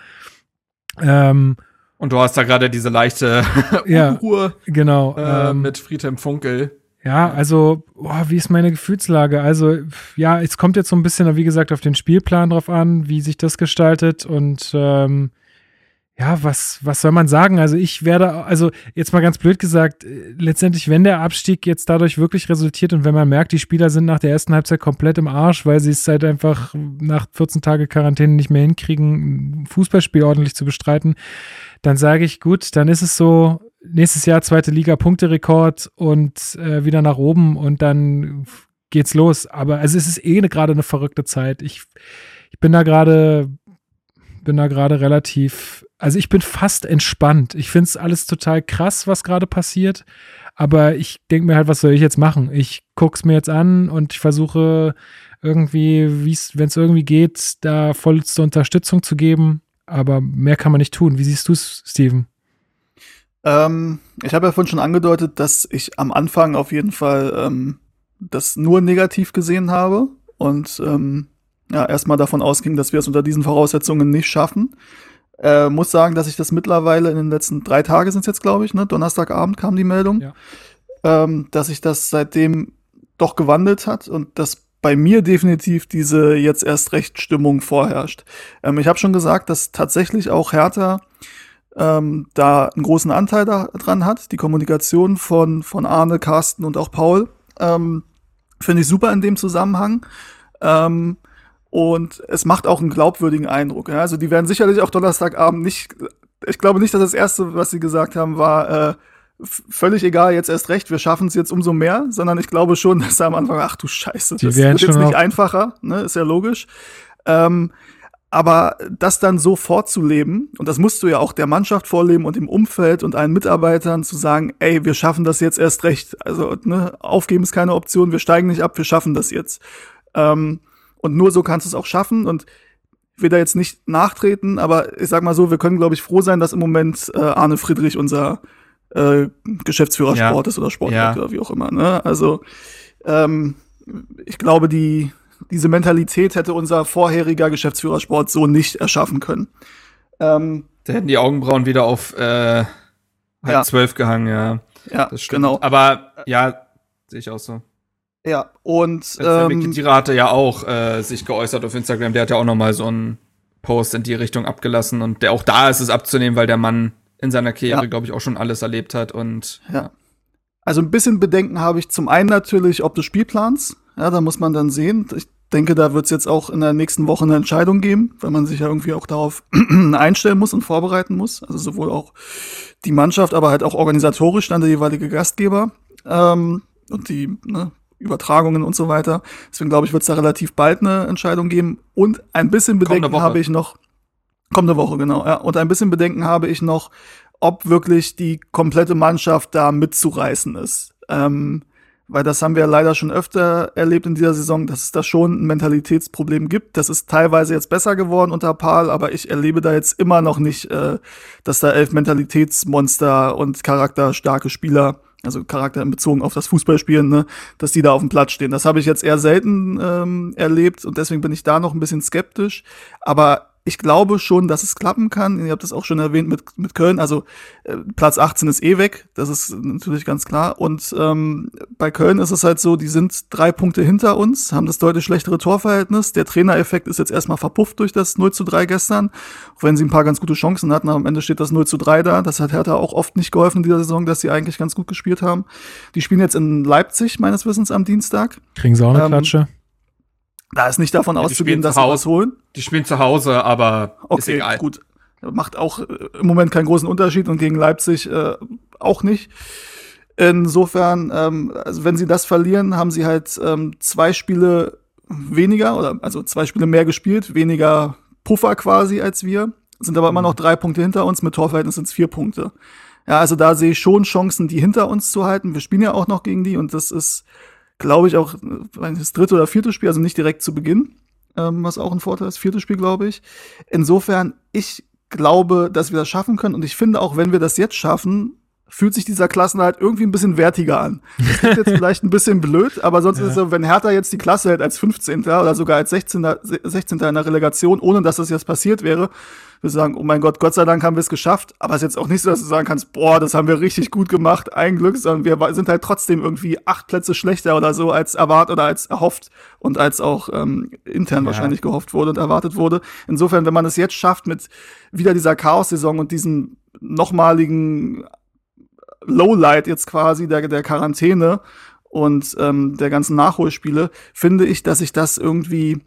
Ähm, Und du hast da gerade diese leichte Ja. Unruhe genau. äh, ähm, mit Friedhelm Funkel. Ja, also, boah, wie ist meine Gefühlslage? Also, ja, es kommt jetzt so ein bisschen, wie gesagt, auf den Spielplan drauf an, wie sich das gestaltet und ähm, ja, was, was soll man sagen? Also ich werde, also jetzt mal ganz blöd gesagt, äh, letztendlich, wenn der Abstieg jetzt dadurch wirklich resultiert und wenn man merkt, die Spieler sind nach der ersten Halbzeit komplett im Arsch, weil sie es halt einfach nach 14 Tage Quarantäne nicht mehr hinkriegen, ein Fußballspiel ordentlich zu bestreiten, dann sage ich, gut, dann ist es so, nächstes Jahr zweite Liga Punkterekord und äh, wieder nach oben und dann geht's los. Aber also es ist eh ne- gerade eine verrückte Zeit. Ich, ich bin da gerade bin da gerade relativ, also ich bin fast entspannt. Ich finde es alles total krass, was gerade passiert. Aber ich denke mir halt, was soll ich jetzt machen? Ich gucke es mir jetzt an und ich versuche irgendwie, wenn es irgendwie geht, da vollste Unterstützung zu geben. Aber mehr kann man nicht tun. Wie siehst du es, Steven? Ähm, ich habe ja vorhin schon angedeutet, dass ich am Anfang auf jeden Fall ähm, das nur negativ gesehen habe und ähm, ja, erstmal davon ausging, dass wir es unter diesen Voraussetzungen nicht schaffen. Äh, muss sagen, dass ich das mittlerweile in den letzten drei Tagen sind es jetzt, glaube ich, ne? Donnerstagabend kam die Meldung, Ja. ähm, dass sich das seitdem doch gewandelt hat und dass bei mir definitiv diese jetzt erst recht Stimmung vorherrscht. Ähm, ich habe schon gesagt, dass tatsächlich auch Hertha ähm, da einen großen Anteil da, dran hat. Die Kommunikation von, von Arne, Carsten und auch Paul ähm, finde ich super in dem Zusammenhang. Ähm, und es macht auch einen glaubwürdigen Eindruck. Ja? Also die werden sicherlich auch Donnerstagabend nicht, ich glaube nicht, dass das Erste, was sie gesagt haben, war äh, völlig egal, jetzt erst recht, wir schaffen es jetzt umso mehr, sondern ich glaube schon, dass sie am Anfang, ach du Scheiße, Die das wird jetzt nicht einfacher, ne? ist ja logisch. Ähm, aber das dann so vorzuleben, und das musst du ja auch der Mannschaft vorleben und dem Umfeld und allen Mitarbeitern zu sagen, ey, wir schaffen das jetzt erst recht. Also, ne, aufgeben ist keine Option, wir steigen nicht ab, wir schaffen das jetzt. Ähm, und nur so kannst du es auch schaffen. Und ich will da jetzt nicht nachtreten, aber ich sag mal so, wir können, glaube ich, froh sein, dass im Moment äh, Arne Friedrich unser äh, Geschäftsführer Ja. Sport ist oder Sportdirektor, Ja. wie auch immer. Ne? Also ähm, ich glaube, die diese Mentalität hätte unser vorheriger Geschäftsführer Sport so nicht erschaffen können. Ähm, Da hätten die Augenbrauen wieder auf äh, halb Ja. zwölf gehangen, ja. ja, Das stimmt. genau. Aber ja, sehe ich auch so. Ja, und ähm, Khedira hatte ja auch äh, sich geäußert auf Instagram. Der hat ja auch noch mal so einen Post in die Richtung abgelassen. Und der auch da ist es abzunehmen, weil der Mann in seiner Karriere, Ja. glaube ich, auch schon alles erlebt hat. Und Ja. Also ein bisschen Bedenken habe ich zum einen natürlich ob des Spielplans. Ja, da muss man dann sehen. Ich denke, da wird es jetzt auch in der nächsten Woche eine Entscheidung geben, weil man sich ja irgendwie auch darauf einstellen muss und vorbereiten muss. Also sowohl auch die Mannschaft, aber halt auch organisatorisch dann der jeweilige Gastgeber ähm, und die ne, Übertragungen und so weiter. Deswegen glaube ich, wird es da relativ bald eine Entscheidung geben. Und ein bisschen Bedenken habe ich noch. Kommende Woche, genau. Ja. Und ein bisschen Bedenken habe ich noch, ob wirklich die komplette Mannschaft da mitzureißen ist. Ähm, weil das haben wir leider schon öfter erlebt in dieser Saison, dass es da schon ein Mentalitätsproblem gibt. Das ist teilweise jetzt besser geworden unter Paul, aber ich erlebe da jetzt immer noch nicht, äh, dass da elf Mentalitätsmonster und charakterstarke Spieler, also Charakter in Bezogen auf das Fußballspielen, ne, dass die da auf dem Platz stehen. Das habe ich jetzt eher selten ähm, erlebt und deswegen bin ich da noch ein bisschen skeptisch. Aber ich glaube schon, dass es klappen kann. Ihr habt das auch schon erwähnt mit, mit Köln. Also äh, Platz 18 ist eh weg, das ist natürlich ganz klar. Und ähm, bei Köln ist es halt so, die sind drei Punkte hinter uns, haben das deutlich schlechtere Torverhältnis. Der Trainereffekt ist jetzt erstmal verpufft durch das 0 zu 3 gestern, auch wenn sie ein paar ganz gute Chancen hatten. Aber am Ende steht das 0 zu 3 da. Das hat Hertha auch oft nicht geholfen in dieser Saison, dass sie eigentlich ganz gut gespielt haben. Die spielen jetzt in Leipzig, meines Wissens, am Dienstag. Kriegen sie auch eine Ähm, Klatsche? Da ist nicht davon Ja, auszugehen, dass zu sie Hause. was holen. die spielen zu Hause, aber ist Okay, egal. gut. Macht auch äh, im Moment keinen großen Unterschied und gegen Leipzig äh, auch nicht. Insofern, ähm, also wenn sie das verlieren, haben sie halt ähm, zwei Spiele weniger oder also zwei Spiele mehr gespielt, weniger Puffer quasi als wir, sind aber immer noch drei Punkte hinter uns, mit Torverhältnis sind es vier Punkte. Ja, also da sehe ich schon Chancen, die hinter uns zu halten. Wir spielen ja auch noch gegen die und das ist, glaube ich, auch das dritte oder vierte Spiel, also nicht direkt zu Beginn ähm, was auch ein Vorteil ist. Viertes Spiel, glaube ich. Insofern, ich glaube, dass wir das schaffen können. Und ich finde auch, wenn wir das jetzt schaffen, fühlt sich dieser Klassenhalt irgendwie ein bisschen wertiger an. Das klingt jetzt vielleicht ein bisschen blöd, aber sonst ist es so, wenn Hertha jetzt die Klasse hält als 15. oder sogar als 16. 16. in der Relegation, ohne dass das jetzt passiert wäre, wir sagen, oh mein Gott, Gott sei Dank haben wir es geschafft. Aber es ist jetzt auch nicht so, dass du sagen kannst, boah, das haben wir richtig gut gemacht, ein Glück, sondern wir sind halt trotzdem irgendwie acht Plätze schlechter oder so als erwartet oder als erhofft und als auch ähm, intern Ja. wahrscheinlich gehofft wurde und erwartet wurde. Insofern, wenn man es jetzt schafft mit wieder dieser Chaos-Saison und diesem nochmaligen Lowlight jetzt quasi der, der Quarantäne und ähm, der ganzen Nachholspiele, finde ich, dass sich das irgendwie,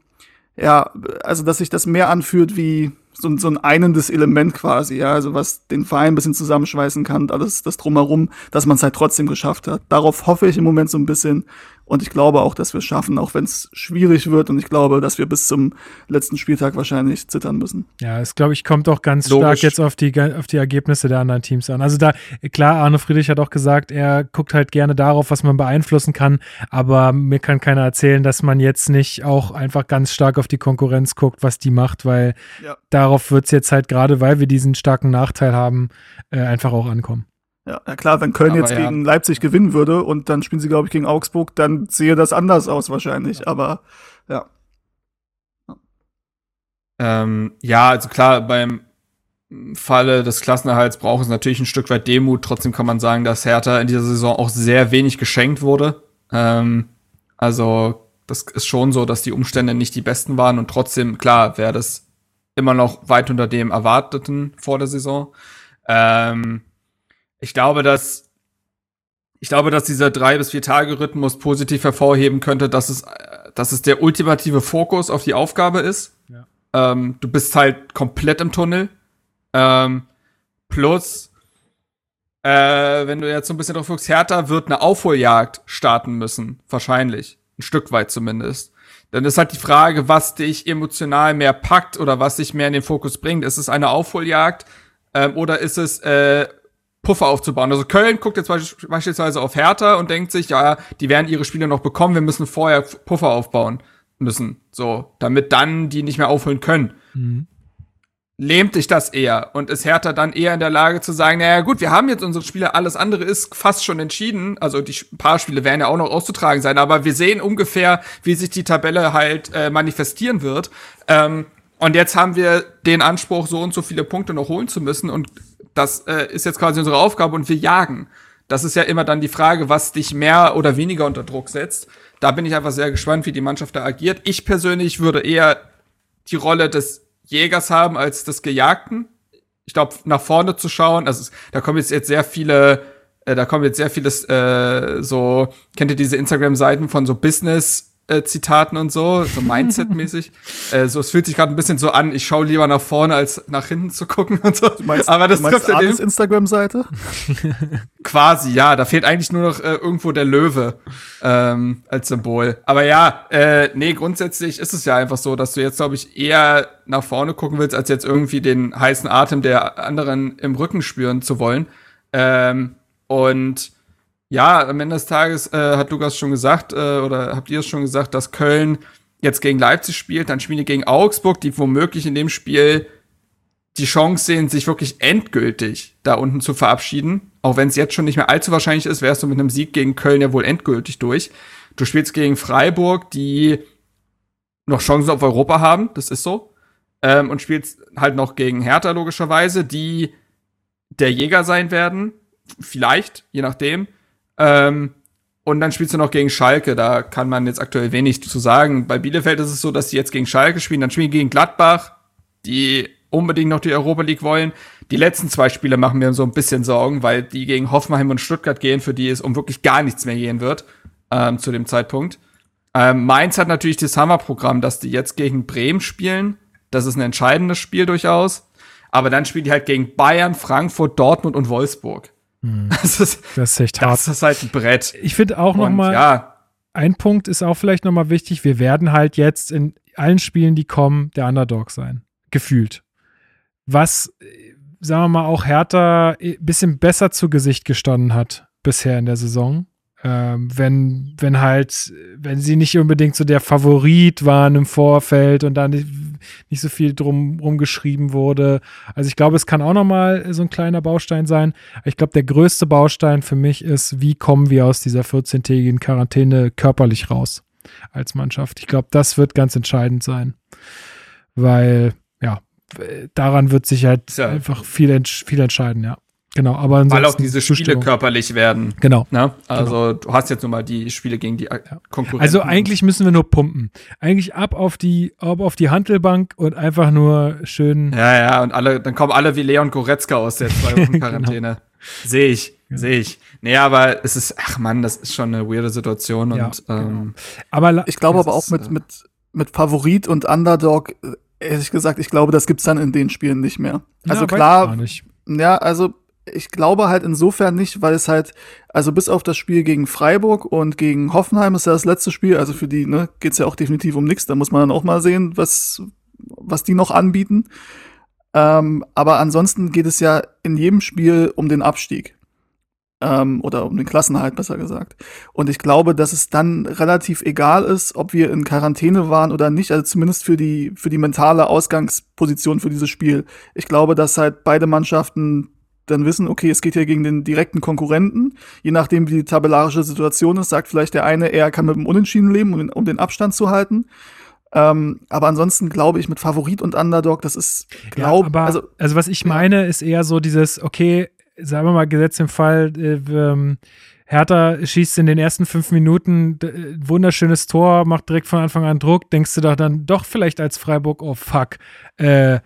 ja, also dass sich das mehr anfühlt wie so, ein- so ein einendes Element quasi, ja, also was den Verein ein bisschen zusammenschweißen kann alles das drumherum, dass man es halt trotzdem geschafft hat. Darauf hoffe ich im Moment so ein bisschen und ich glaube auch, dass wir es schaffen, auch wenn es schwierig wird und ich glaube, dass wir bis zum letzten Spieltag wahrscheinlich zittern müssen. Ja, es glaube ich kommt auch ganz Logisch. stark jetzt auf die auf die Ergebnisse der anderen Teams an. Also da klar, Arne Friedrich hat auch gesagt, er guckt halt gerne darauf, was man beeinflussen kann, aber mir kann keiner erzählen, dass man jetzt nicht auch einfach ganz stark auf die Konkurrenz guckt, was die macht, weil Ja. Darauf wird es jetzt halt gerade, weil wir diesen starken Nachteil haben, äh, einfach auch ankommen. Ja, ja klar, wenn Köln Aber jetzt ja. gegen Leipzig gewinnen würde und dann spielen sie, glaube ich, gegen Augsburg, dann sehe das anders aus wahrscheinlich. Aber ja. Ähm, ja, also klar, beim Falle des Klassenerhalts braucht es natürlich ein Stück weit Demut. Trotzdem kann man sagen, dass Hertha in dieser Saison auch sehr wenig geschenkt wurde. Ähm, also, das ist schon so, dass die Umstände nicht die besten waren und trotzdem, klar, wäre das immer noch weit unter dem Erwarteten vor der Saison. Ähm, ich glaube, dass ich glaube, dass dieser drei bis vier Tage Rhythmus positiv hervorheben könnte, dass es, dass es der ultimative Fokus auf die Aufgabe ist. Ja. Ähm, du bist halt komplett im Tunnel. Ähm, plus, äh, wenn du jetzt so ein bisschen drauf guckst, Hertha wird eine Aufholjagd starten müssen. Wahrscheinlich. Ein Stück weit zumindest. Dann ist halt die Frage, was dich emotional mehr packt oder was dich mehr in den Fokus bringt. Ist es eine Aufholjagd ähm, oder ist es äh, Puffer aufzubauen? Also Köln guckt jetzt beispielsweise auf Hertha und denkt sich, ja, die werden ihre Spiele noch bekommen, wir müssen vorher Puffer aufbauen müssen. So, damit dann die nicht mehr aufholen können. Mhm. Lähmt dich das eher und ist Hertha dann eher in der Lage zu sagen, naja gut, wir haben jetzt unsere Spiele, alles andere ist fast schon entschieden. Also die paar Spiele werden ja auch noch auszutragen sein, aber wir sehen ungefähr, wie sich die Tabelle halt äh, manifestieren wird. Ähm, und jetzt haben wir den Anspruch, so und so viele Punkte noch holen zu müssen. Und das äh, ist jetzt quasi unsere Aufgabe und wir jagen. Das ist ja immer dann die Frage, was dich mehr oder weniger unter Druck setzt. Da bin ich einfach sehr gespannt, wie die Mannschaft da agiert. Ich persönlich würde eher die Rolle des Jägers haben als des Gejagten. Ich glaube, nach vorne zu schauen, also da kommen jetzt, jetzt sehr viele, äh, da kommen jetzt sehr vieles, äh, so, kennt ihr diese Instagram-Seiten von so Business äh, Zitaten und so, so Mindset-mäßig. äh, so, es fühlt sich gerade ein bisschen so an, ich schaue lieber nach vorne, als nach hinten zu gucken und so. Meinst, Aber das trifft ja den Instagram-Seite? quasi, ja. Da fehlt eigentlich nur noch äh, irgendwo der Löwe ähm, als Symbol. Aber ja, äh, nee, grundsätzlich ist es ja einfach so, dass du jetzt, glaube ich, eher nach vorne gucken willst, als jetzt irgendwie den heißen Atem der anderen im Rücken spüren zu wollen. Ähm, und ja, am Ende des Tages äh, hat Lukas schon gesagt, äh, oder habt ihr es schon gesagt, dass Köln jetzt gegen Leipzig spielt, dann spielen die gegen Augsburg, die womöglich in dem Spiel die Chance sehen, sich wirklich endgültig da unten zu verabschieden. Auch wenn es jetzt schon nicht mehr allzu wahrscheinlich ist, wärst du mit einem Sieg gegen Köln ja wohl endgültig durch. Du spielst gegen Freiburg, die noch Chancen auf Europa haben, das ist so. Ähm, und spielst halt noch gegen Hertha logischerweise, die der Jäger sein werden. Vielleicht, je nachdem. Ähm, und dann spielst du noch gegen Schalke, da kann man jetzt aktuell wenig zu sagen. Bei Bielefeld ist es so, dass die jetzt gegen Schalke spielen, dann spielen gegen Gladbach, die unbedingt noch die Europa League wollen. Die letzten zwei Spiele machen mir so ein bisschen Sorgen, weil die gegen Hoffenheim und Stuttgart gehen, für die es um wirklich gar nichts mehr gehen wird ähm, zu dem Zeitpunkt. Ähm, Mainz hat natürlich das Hammerprogramm, dass die jetzt gegen Bremen spielen. Das ist ein entscheidendes Spiel durchaus. Aber dann spielen die halt gegen Bayern, Frankfurt, Dortmund und Wolfsburg. Das, ist, Das ist echt hart. das ist halt ein Brett. Ich finde auch noch Und mal, ja, ein Punkt ist auch vielleicht noch mal wichtig. Wir werden halt jetzt in allen Spielen, die kommen, der Underdog sein. Gefühlt. Was, sagen wir mal, auch Hertha ein bisschen besser zu Gesicht gestanden hat bisher in der Saison. Ähm, wenn, wenn halt, wenn sie nicht unbedingt so der Favorit waren im Vorfeld und da nicht, so viel drum rumgeschrieben wurde. Also ich glaube, es kann auch noch mal so ein kleiner Baustein sein. Ich glaube, der größte Baustein für mich ist, wie kommen wir aus dieser 14-tägigen Quarantäne körperlich raus als Mannschaft. Ich glaube, das wird ganz entscheidend sein, weil ja, daran wird sich halt Ja. einfach viel, viel entscheiden, ja. Genau, aber weil auch diese Spiele Zustimmung. körperlich werden. Genau. Ne? Also du hast jetzt nun mal die Spiele gegen die äh, Konkurrenten. Also eigentlich müssen wir nur pumpen. Eigentlich ab auf die, ab auf die Handelbank und einfach nur schön. Ja, ja, und alle, dann kommen alle wie Leon Goretzka aus der zwei Wochen Quarantäne. Sehe ich, sehe ich. Nee, aber es ist, ach man, das ist schon eine weirde Situation und Ja, ähm, Aber Ich glaube aber auch ist, mit, äh, mit, mit Favorit und Underdog, äh, ehrlich gesagt, ich glaube, das gibt's dann in den Spielen nicht mehr. Ja, Also klar, gar nicht. Ja, also ich glaube halt insofern nicht, weil es halt, also bis auf das Spiel gegen Freiburg und gegen Hoffenheim ist ja das letzte Spiel, also für die ne, geht's ja auch definitiv um nichts, da muss man dann auch mal sehen, was, was die noch anbieten. Ähm, aber ansonsten geht es ja in jedem Spiel um den Abstieg. Ähm, oder um den Klassenhalt, besser gesagt. Und ich glaube, dass es dann relativ egal ist, ob wir in Quarantäne waren oder nicht, also zumindest für die, für die mentale Ausgangsposition für dieses Spiel. Ich glaube, dass halt beide Mannschaften dann wissen, okay, es geht hier gegen den direkten Konkurrenten. Je nachdem, wie die tabellarische Situation ist, sagt vielleicht der eine, er kann mit dem Unentschieden leben, um den, um den Abstand zu halten. Ähm, aber ansonsten glaube ich, mit Favorit und Underdog, das ist, glaub, ja, also, also, was ich meine, ist eher so dieses, okay, sagen wir mal, Gesetz im Fall, äh, ähm, Hertha schießt in den ersten fünf Minuten äh, wunderschönes Tor, macht direkt von Anfang an Druck, denkst du doch dann doch vielleicht als Freiburg, oh fuck, äh,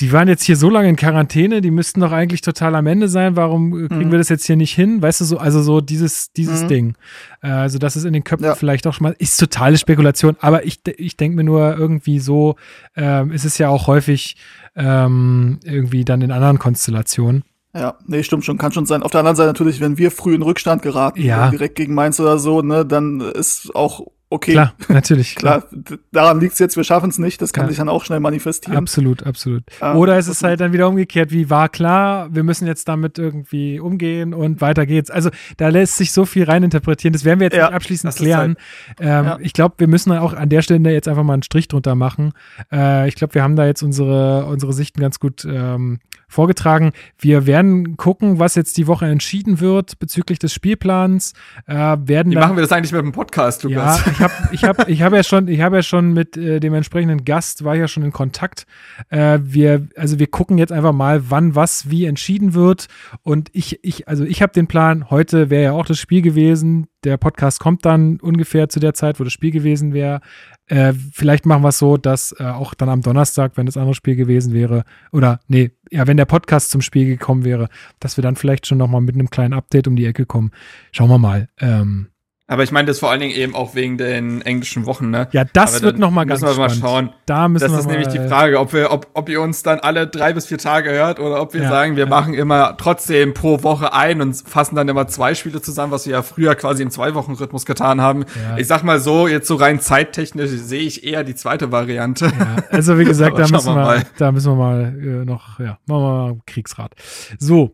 die waren jetzt hier so lange in Quarantäne, die müssten doch eigentlich total am Ende sein. Warum äh, kriegen Mhm. wir das jetzt hier nicht hin? Weißt du so, also so dieses, dieses Mhm. Ding. Äh, also das ist in den Köpfen Ja. vielleicht auch schon mal, ist totale Spekulation, aber ich, ich denke mir nur irgendwie so, ähm, ist es ja auch häufig ähm, irgendwie dann in anderen Konstellationen. Ja, nee, stimmt schon, kann schon sein. Auf der anderen Seite natürlich, wenn wir früh in Rückstand geraten, Ja. direkt gegen Mainz oder so, ne, dann ist auch okay. Klar, natürlich. Klar. Daran liegt's jetzt, wir schaffen es nicht, das kann Ja. sich dann auch schnell manifestieren. Absolut, absolut. Ja, Oder es ist halt dann wieder umgekehrt, wie war klar, wir müssen jetzt damit irgendwie umgehen und weiter geht's. Also da lässt sich so viel reininterpretieren. Das werden wir jetzt Ja, nicht abschließend ist klären. ähm, Ja. Ich glaube, wir müssen auch an der Stelle jetzt einfach mal einen Strich drunter machen. Äh, ich glaube, wir haben da jetzt unsere, unsere Sichten ganz gut ähm, vorgetragen. Wir werden gucken, was jetzt die Woche entschieden wird bezüglich des Spielplans. Äh, werden Wie dann- machen wir das eigentlich mit dem Podcast, ja, Lukas? ich habe ich hab, ich hab ja schon, ich habe ja schon mit äh, dem entsprechenden Gast war ja schon in Kontakt. Äh, wir, also wir gucken jetzt einfach mal, wann was wie entschieden wird. Und ich, ich, also ich habe den Plan. Heute wäre ja auch das Spiel gewesen. Der Podcast kommt dann ungefähr zu der Zeit, wo das Spiel gewesen wäre. Äh, vielleicht machen wir es so, dass äh, auch dann am Donnerstag, wenn das andere Spiel gewesen wäre, oder nee, ja, wenn der Podcast zum Spiel gekommen wäre, dass wir dann vielleicht schon noch mal mit einem kleinen Update um die Ecke kommen. Schauen wir mal. Ähm, Aber ich meine das vor allen Dingen eben auch wegen den englischen Wochen, ne? Ja, das wird noch mal ganz müssen wir mal spannend. schauen. Da müssen Das wir ist mal, nämlich die Frage, ob wir, ob, ob ihr uns dann alle drei bis vier Tage hört oder ob wir Ja, sagen, wir ja. machen immer trotzdem pro Woche ein und fassen dann immer zwei Spiele zusammen, was wir ja früher quasi im Zwei-Wochen-Rhythmus getan haben. Ja. Ich sag mal so, jetzt so rein zeittechnisch sehe ich eher die zweite Variante. Also wie gesagt, da müssen wir wir, mal. da müssen wir mal äh, noch, ja, machen wir mal Kriegsrat. So.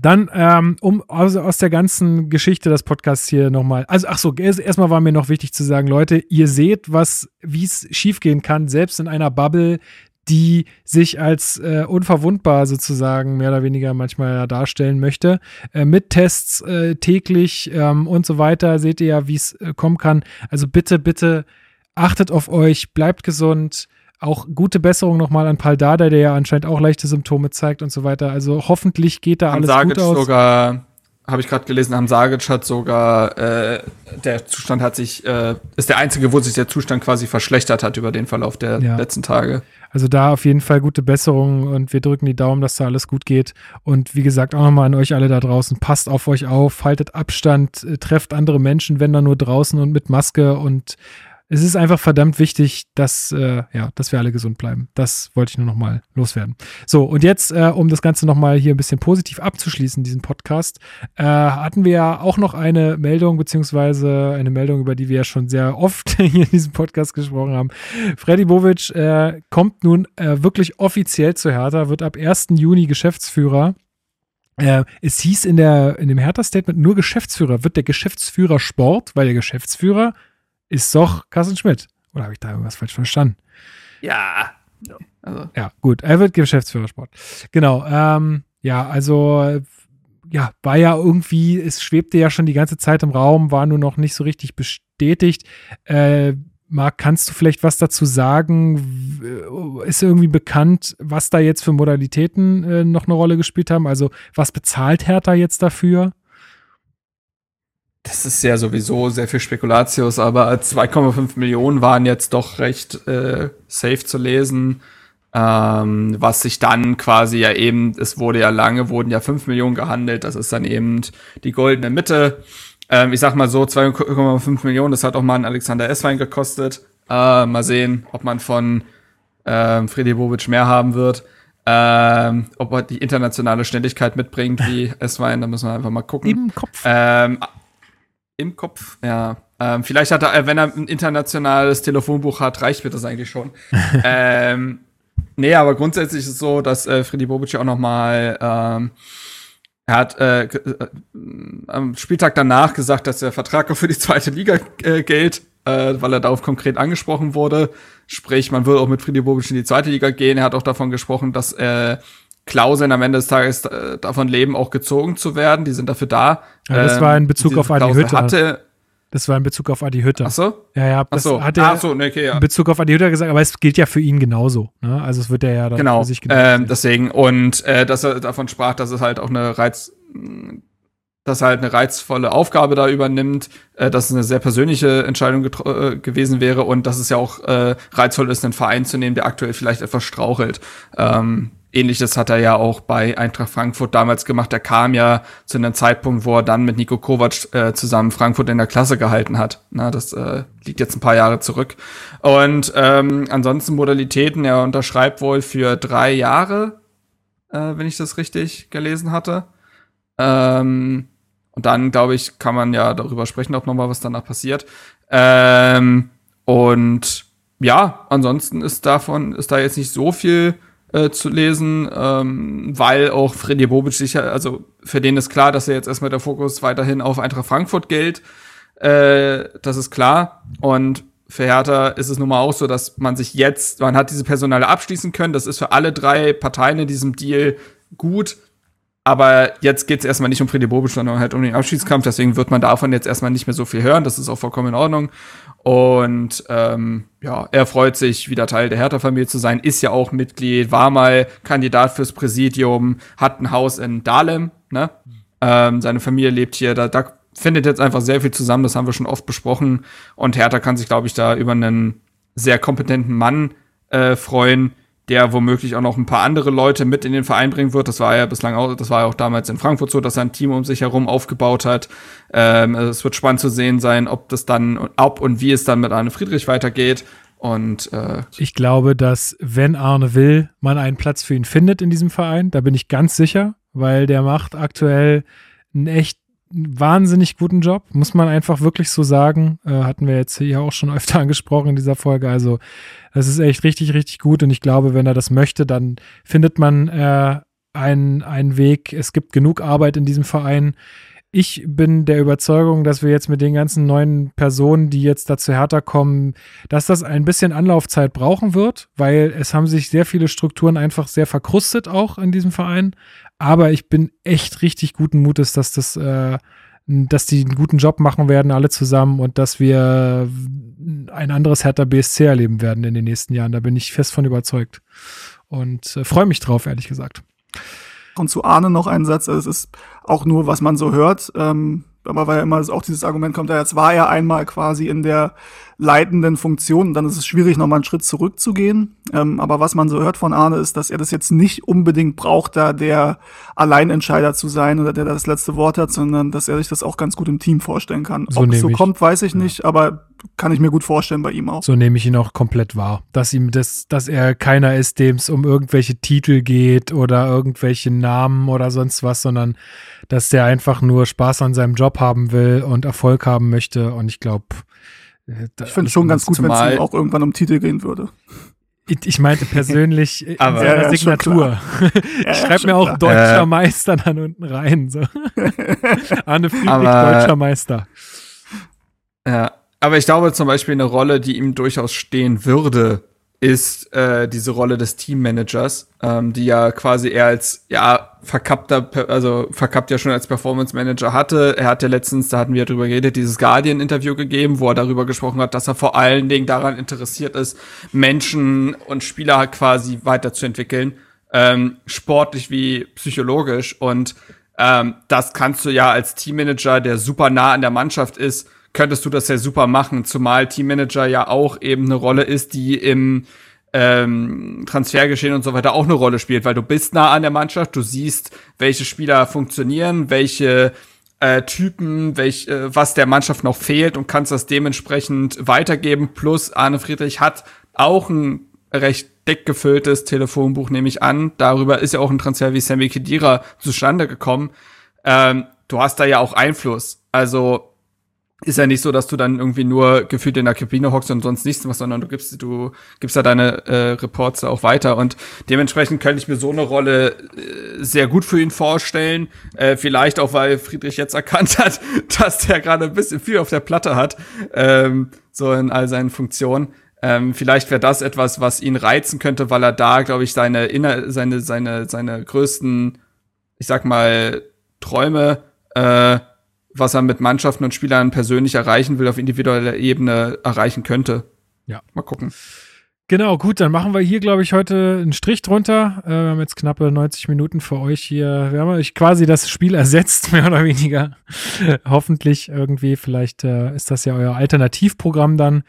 Dann, ähm, um also aus der ganzen Geschichte des Podcasts hier nochmal, also ach so, erst- erstmal war mir noch wichtig zu sagen, Leute, ihr seht, was, wie es schiefgehen kann, selbst in einer Bubble, die sich als äh, unverwundbar sozusagen mehr oder weniger manchmal ja darstellen möchte. Äh, mit Tests äh, täglich ähm, und so weiter seht ihr ja, wie es äh, kommen kann. Also bitte, bitte achtet auf euch, bleibt gesund. Auch gute Besserung nochmal an Paul Dardai, der ja anscheinend auch leichte Symptome zeigt und so weiter. Also hoffentlich geht da Haben alles Sagic gut aus. sogar, habe ich gerade gelesen, haben Sagic hat sogar, äh, der Zustand hat sich, äh, ist der einzige, wo sich der Zustand quasi verschlechtert hat über den Verlauf der Ja. letzten Tage. Also da auf jeden Fall gute Besserung und wir drücken die Daumen, dass da alles gut geht. Und wie gesagt, auch nochmal an euch alle da draußen, passt auf euch auf, haltet Abstand, äh, trefft andere Menschen, wenn dann nur draußen und mit Maske und es ist einfach verdammt wichtig, dass, äh, ja, dass wir alle gesund bleiben. Das wollte ich nur nochmal loswerden. So, und jetzt, äh, um das Ganze nochmal hier ein bisschen positiv abzuschließen, diesen Podcast, äh, hatten wir ja auch noch eine Meldung, beziehungsweise eine Meldung, über die wir ja schon sehr oft hier in diesem Podcast gesprochen haben. Freddy Bovic äh, kommt nun äh, wirklich offiziell zu Hertha, wird ab 1. Juni Geschäftsführer. Äh, es hieß in, der, in dem Hertha-Statement nur Geschäftsführer, wird der Geschäftsführer Sport, weil der Geschäftsführer ist doch Carsten Schmidt. Oder habe ich da irgendwas falsch verstanden? Ja. Also, Ja, gut, er wird Geschäftsführer Sport. Genau, ähm, ja, also ja, war ja irgendwie, es schwebte ja schon die ganze Zeit im Raum, war nur noch nicht so richtig bestätigt. Äh, Marc, kannst du vielleicht was dazu sagen? Ist irgendwie bekannt, was da jetzt für Modalitäten äh, noch eine Rolle gespielt haben? Also, was bezahlt Hertha jetzt dafür? Das ist ja sowieso sehr viel Spekulatius, aber 2,5 Millionen waren jetzt doch recht äh, safe zu lesen. Ähm, was sich dann quasi ja eben, es wurde ja lange, wurden ja 5 Millionen gehandelt, das ist dann eben die goldene Mitte. Ähm, ich sag mal so, 2,5 Millionen, das hat auch mal ein Alexander Esswein gekostet. Äh, mal sehen, ob man von ähm, Freddy Bobic mehr haben wird. Ähm, ob er die internationale Schnelligkeit mitbringt wie Esswein, da müssen wir einfach mal gucken. Im Kopf. Ähm, Im Kopf, ja. Ähm, vielleicht hat er, äh, wenn er ein internationales Telefonbuch hat, reicht mir das eigentlich schon. ähm, nee, aber grundsätzlich ist es so, dass äh, Freddy Bobic auch noch mal ähm, er hat äh, äh, am Spieltag danach gesagt, dass der Vertrag auch für die zweite Liga äh, gilt, äh, weil er darauf konkret angesprochen wurde. Sprich, man will auch mit Freddy Bobic in die zweite Liga gehen. Er hat auch davon gesprochen, dass äh, Klauseln am Ende des Tages äh, davon leben, auch gezogen zu werden. Die sind dafür da. Ja, das war in Bezug diese auf Adi Klausel Hütter. Hatte, Das war in Bezug auf Adi Hütter. ach so? Ja, ja, Ach das so. hat er Ach so, nee, okay, ja. in Bezug auf Adi Hütter gesagt, aber es gilt ja für ihn genauso. Ne? Also es wird er ja dann Genau, für sich genauso ähm, deswegen. Und äh, dass er davon sprach, dass es halt auch eine Reiz, dass er halt eine reizvolle Aufgabe da übernimmt, äh, dass es eine sehr persönliche Entscheidung äh, gewesen wäre und dass es ja auch äh, reizvoll ist, einen Verein zu nehmen, der aktuell vielleicht etwas strauchelt. Ähm, Ähnliches hat er ja auch bei Eintracht Frankfurt damals gemacht. Er kam ja zu einem Zeitpunkt, wo er dann mit Nico Kovac äh, zusammen Frankfurt in der Klasse gehalten hat. Na, das äh, liegt jetzt ein paar Jahre zurück. Und ähm, ansonsten Modalitäten, er unterschreibt wohl für drei Jahre, äh, wenn ich das richtig gelesen hatte. Ähm, Und dann, glaube ich, kann man ja darüber sprechen, ob nochmal was danach passiert. Ähm, und ja, ansonsten ist davon, ist da jetzt nicht so viel äh, zu lesen, ähm, weil auch Freddy Bobic sicher, also für den ist klar, dass er jetzt erstmal der Fokus weiterhin auf Eintracht Frankfurt gilt. Äh, das ist klar. Und für Hertha ist es nun mal auch so, dass man sich jetzt, man hat diese Personale abschließen können. Das ist für alle drei Parteien in diesem Deal gut. Aber jetzt geht es erstmal nicht um Freddy Bobic, sondern halt um den Abschiedskampf. Deswegen wird man davon jetzt erstmal nicht mehr so viel hören. Das ist auch vollkommen in Ordnung. Und ähm, ja, er freut sich, wieder Teil der Hertha-Familie zu sein. Ist ja auch Mitglied, war mal Kandidat fürs Präsidium, hat ein Haus in Dahlem. Ne? Ähm, seine Familie lebt hier. Da, da findet jetzt einfach sehr viel zusammen. Das haben wir schon oft besprochen. Und Hertha kann sich, glaube ich, da über einen sehr kompetenten Mann äh, freuen der womöglich auch noch ein paar andere Leute mit in den Verein bringen wird. Das war ja bislang auch, das war ja auch damals in Frankfurt so, dass er ein Team um sich herum aufgebaut hat. Ähm, es wird spannend zu sehen sein, ob das dann, ob und wie es dann mit Arne Friedrich weitergeht. Und äh, ich glaube, dass wenn Arne will, man einen Platz für ihn findet in diesem Verein. Da bin ich ganz sicher, weil der macht aktuell einen echt wahnsinnig guten Job, muss man einfach wirklich so sagen. Äh, hatten wir jetzt hier auch schon öfter angesprochen in dieser Folge. Also das ist echt richtig, richtig gut. Und ich glaube, wenn er das möchte, dann findet man äh, einen, einen Weg. Es gibt genug Arbeit in diesem Verein. Ich bin der Überzeugung, dass wir jetzt mit den ganzen neuen Personen, die jetzt dazu härter kommen, dass das ein bisschen Anlaufzeit brauchen wird, weil es haben sich sehr viele Strukturen einfach sehr verkrustet auch in diesem Verein. Aber ich bin echt richtig guten Mutes, dass das äh, dass die einen guten Job machen werden, alle zusammen und dass wir ein anderes Hertha BSC erleben werden in den nächsten Jahren. Da bin ich fest von überzeugt und äh, freue mich drauf, ehrlich gesagt. Und zu Arne noch ein Satz, also es ist auch nur, was man so hört, ähm, aber weil ja immer auch dieses Argument kommt, ja, jetzt war er einmal quasi in der leitenden Funktion, dann ist es schwierig, nochmal einen Schritt zurückzugehen. Ähm, aber was man so hört von Arne ist, dass er das jetzt nicht unbedingt braucht, da der Alleinentscheider zu sein oder der das letzte Wort hat, sondern dass er sich das auch ganz gut im Team vorstellen kann. So Ob es so ich. kommt, weiß ich nicht, aber kann ich mir gut vorstellen bei ihm auch. So nehme ich ihn auch komplett wahr. Dass ihm das, dass er keiner ist, dem es um irgendwelche Titel geht oder irgendwelche Namen oder sonst was, sondern dass der einfach nur Spaß an seinem Job haben will und Erfolg haben möchte. Und ich glaube, äh, ich finde es schon ganz gut, wenn es auch irgendwann um Titel gehen würde. Ich meinte persönlich in Aber seiner ja, Signatur. Ja, ich schreibe schon mir auch klar. deutscher Äh. Meister dann unten rein. So. Arne Friedrich, Aber- deutscher Meister. Ja, aber ich glaube zum Beispiel eine Rolle, die ihm durchaus stehen würde, ist äh, diese Rolle des Teammanagers, ähm, die ja quasi er als ja verkappter, also verkappt ja schon als Performance Manager hatte. Er hat ja letztens, da hatten wir drüber geredet, dieses Guardian-Interview gegeben, wo er darüber gesprochen hat, dass er vor allen Dingen daran interessiert ist, Menschen und Spieler quasi weiterzuentwickeln, ähm, sportlich wie psychologisch. Und ähm, das kannst du ja als Teammanager, der super nah an der Mannschaft ist, könntest du das ja super machen, zumal Teammanager ja auch eben eine Rolle ist, die im ähm, Transfergeschehen und so weiter auch eine Rolle spielt, weil du bist nah an der Mannschaft, du siehst, welche Spieler funktionieren, welche äh, Typen, welch, äh, was der Mannschaft noch fehlt und kannst das dementsprechend weitergeben. Plus Arne Friedrich hat auch ein recht dick gefülltes Telefonbuch, nehme ich an. Darüber ist ja auch ein Transfer wie Sammy Kedira zustande gekommen. Ähm, du hast da ja auch Einfluss. Also ist ja nicht so, dass du dann irgendwie nur gefühlt in der Kabine hockst und sonst nichts machst, sondern du gibst, du gibst ja deine äh, Reports auch weiter und dementsprechend könnte ich mir so eine Rolle äh, sehr gut für ihn vorstellen. Äh, vielleicht auch, weil Friedrich jetzt erkannt hat, dass der gerade ein bisschen viel auf der Platte hat, ähm, so in all seinen Funktionen. Ähm, vielleicht wäre das etwas, was ihn reizen könnte, weil er da, glaube ich, seine inner, seine, seine, seine größten, ich sag mal, Träume, äh, was er mit Mannschaften und Spielern persönlich erreichen will, auf individueller Ebene erreichen könnte. Ja. Mal gucken. Genau, gut, dann machen wir hier, glaube ich, heute einen Strich drunter. Äh, wir haben jetzt knappe 90 Minuten für euch hier. Wir haben euch quasi das Spiel ersetzt, mehr oder weniger. Hoffentlich irgendwie, vielleicht äh, ist das ja euer Alternativprogramm dann.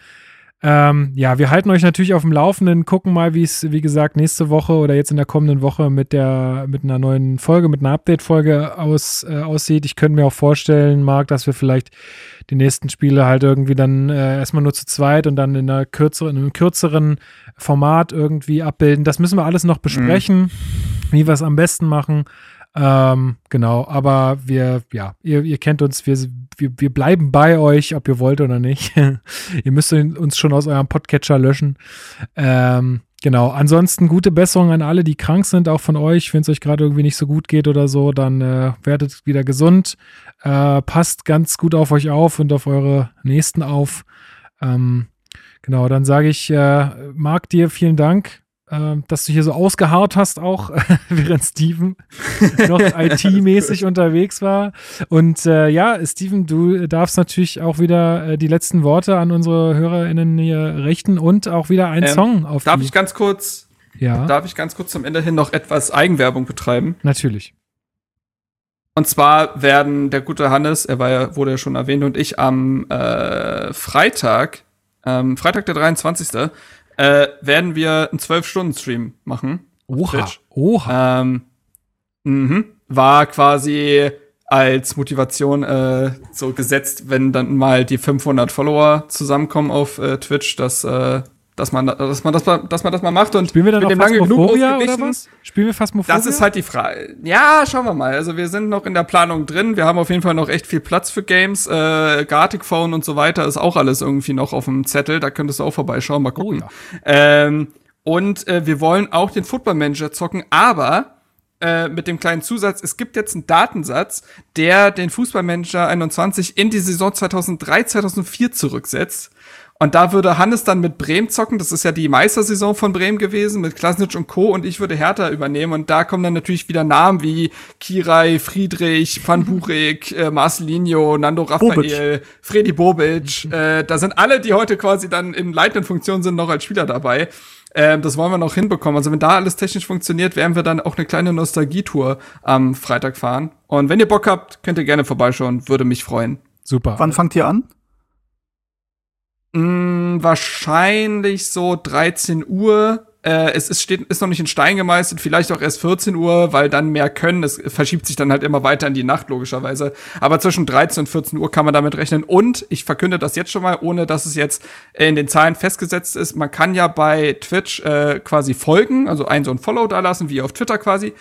Ähm, ja, wir halten euch natürlich auf dem Laufenden, gucken mal, wie es, wie gesagt, nächste Woche oder jetzt in der kommenden Woche mit der, mit einer neuen Folge, mit einer Update-Folge aus, äh, aussieht. Ich könnte mir auch vorstellen, Marc, dass wir vielleicht die nächsten Spiele halt irgendwie dann äh, erstmal nur zu zweit und dann in einer kürzeren, in einem kürzeren Format irgendwie abbilden. Das müssen wir alles noch besprechen, wie wir es am besten machen. Ähm, genau, aber wir, ja, ihr, ihr kennt uns, wir, wir, wir bleiben bei euch, ob ihr wollt oder nicht. ihr müsst uns schon aus eurem Podcatcher löschen. Ähm, genau, ansonsten gute Besserung an alle, die krank sind, auch von euch. Wenn es euch gerade irgendwie nicht so gut geht oder so, dann äh, werdet wieder gesund. Äh, passt ganz gut auf euch auf und auf eure Nächsten auf. Ähm, genau, dann sage ich, äh, Marc, dir vielen Dank äh, dass du hier so ausgeharrt hast, auch während Steven noch IT-mäßig unterwegs war. Und äh, ja, Steven, du darfst natürlich auch wieder äh, die letzten Worte an unsere HörerInnen hier richten und auch wieder einen ähm, Song auf Darf ich ganz kurz, ja? darf ich ganz kurz zum Ende hin noch etwas Eigenwerbung betreiben? Natürlich. Und zwar werden der gute Hannes, er war ja, wurde ja schon erwähnt, und ich am äh, Freitag, ähm, Freitag der 23 äh, werden wir einen 12-Stunden-Stream machen. Oha. Twitch. Oha. Ähm, mh, war quasi als Motivation äh, so gesetzt, wenn dann mal die 500 Follower zusammenkommen auf äh, Twitch, dass äh, dass man, dass man, das, dass man das mal macht und Spielen wir dann mit dem lange genug oder was? Spielen wir Phasmophobia? Das ist halt die Frage. Ja, schauen wir mal. Also wir sind noch in der Planung drin. Wir haben auf jeden Fall noch echt viel Platz für Games. Äh, Gartic Phone und so weiter ist auch alles irgendwie noch auf dem Zettel. Da könntest du auch vorbeischauen, mal gucken. Oh, ja. ähm, und äh, wir wollen auch den Football Manager zocken, aber äh, mit dem kleinen Zusatz, es gibt jetzt einen Datensatz, der den Fußballmanager 21 in die Saison 2003, 2004 zurücksetzt. Und da würde Hannes dann mit Bremen zocken. Das ist ja die Meistersaison von Bremen gewesen, mit Klasnitsch und Co. Und ich würde Hertha übernehmen. Und da kommen dann natürlich wieder Namen wie Kirai, Friedrich, Van Buchek, äh, Marcelinho, Nando Raphael, Bobic. Freddy Bobic. äh, da sind alle, die heute quasi dann in leitenden Funktionen sind, noch als Spieler dabei. Ähm, das wollen wir noch hinbekommen. Also wenn da alles technisch funktioniert, werden wir dann auch eine kleine Nostalgietour am Freitag fahren. Und wenn ihr Bock habt, könnt ihr gerne vorbeischauen. Würde mich freuen. Super. Wann fangt ihr an? Mh, mm, wahrscheinlich so 13 Uhr. Äh, es ist, steht, ist noch nicht in Stein gemeißelt, vielleicht auch erst 14 Uhr, weil dann mehr können. Es verschiebt sich dann halt immer weiter in die Nacht, logischerweise. Aber zwischen 13 und 14 Uhr kann man damit rechnen. Und ich verkünde das jetzt schon mal, ohne dass es jetzt in den Zahlen festgesetzt ist. Man kann ja bei Twitch äh, quasi folgen, also ein so ein Follow da lassen, wie auf Twitter quasi.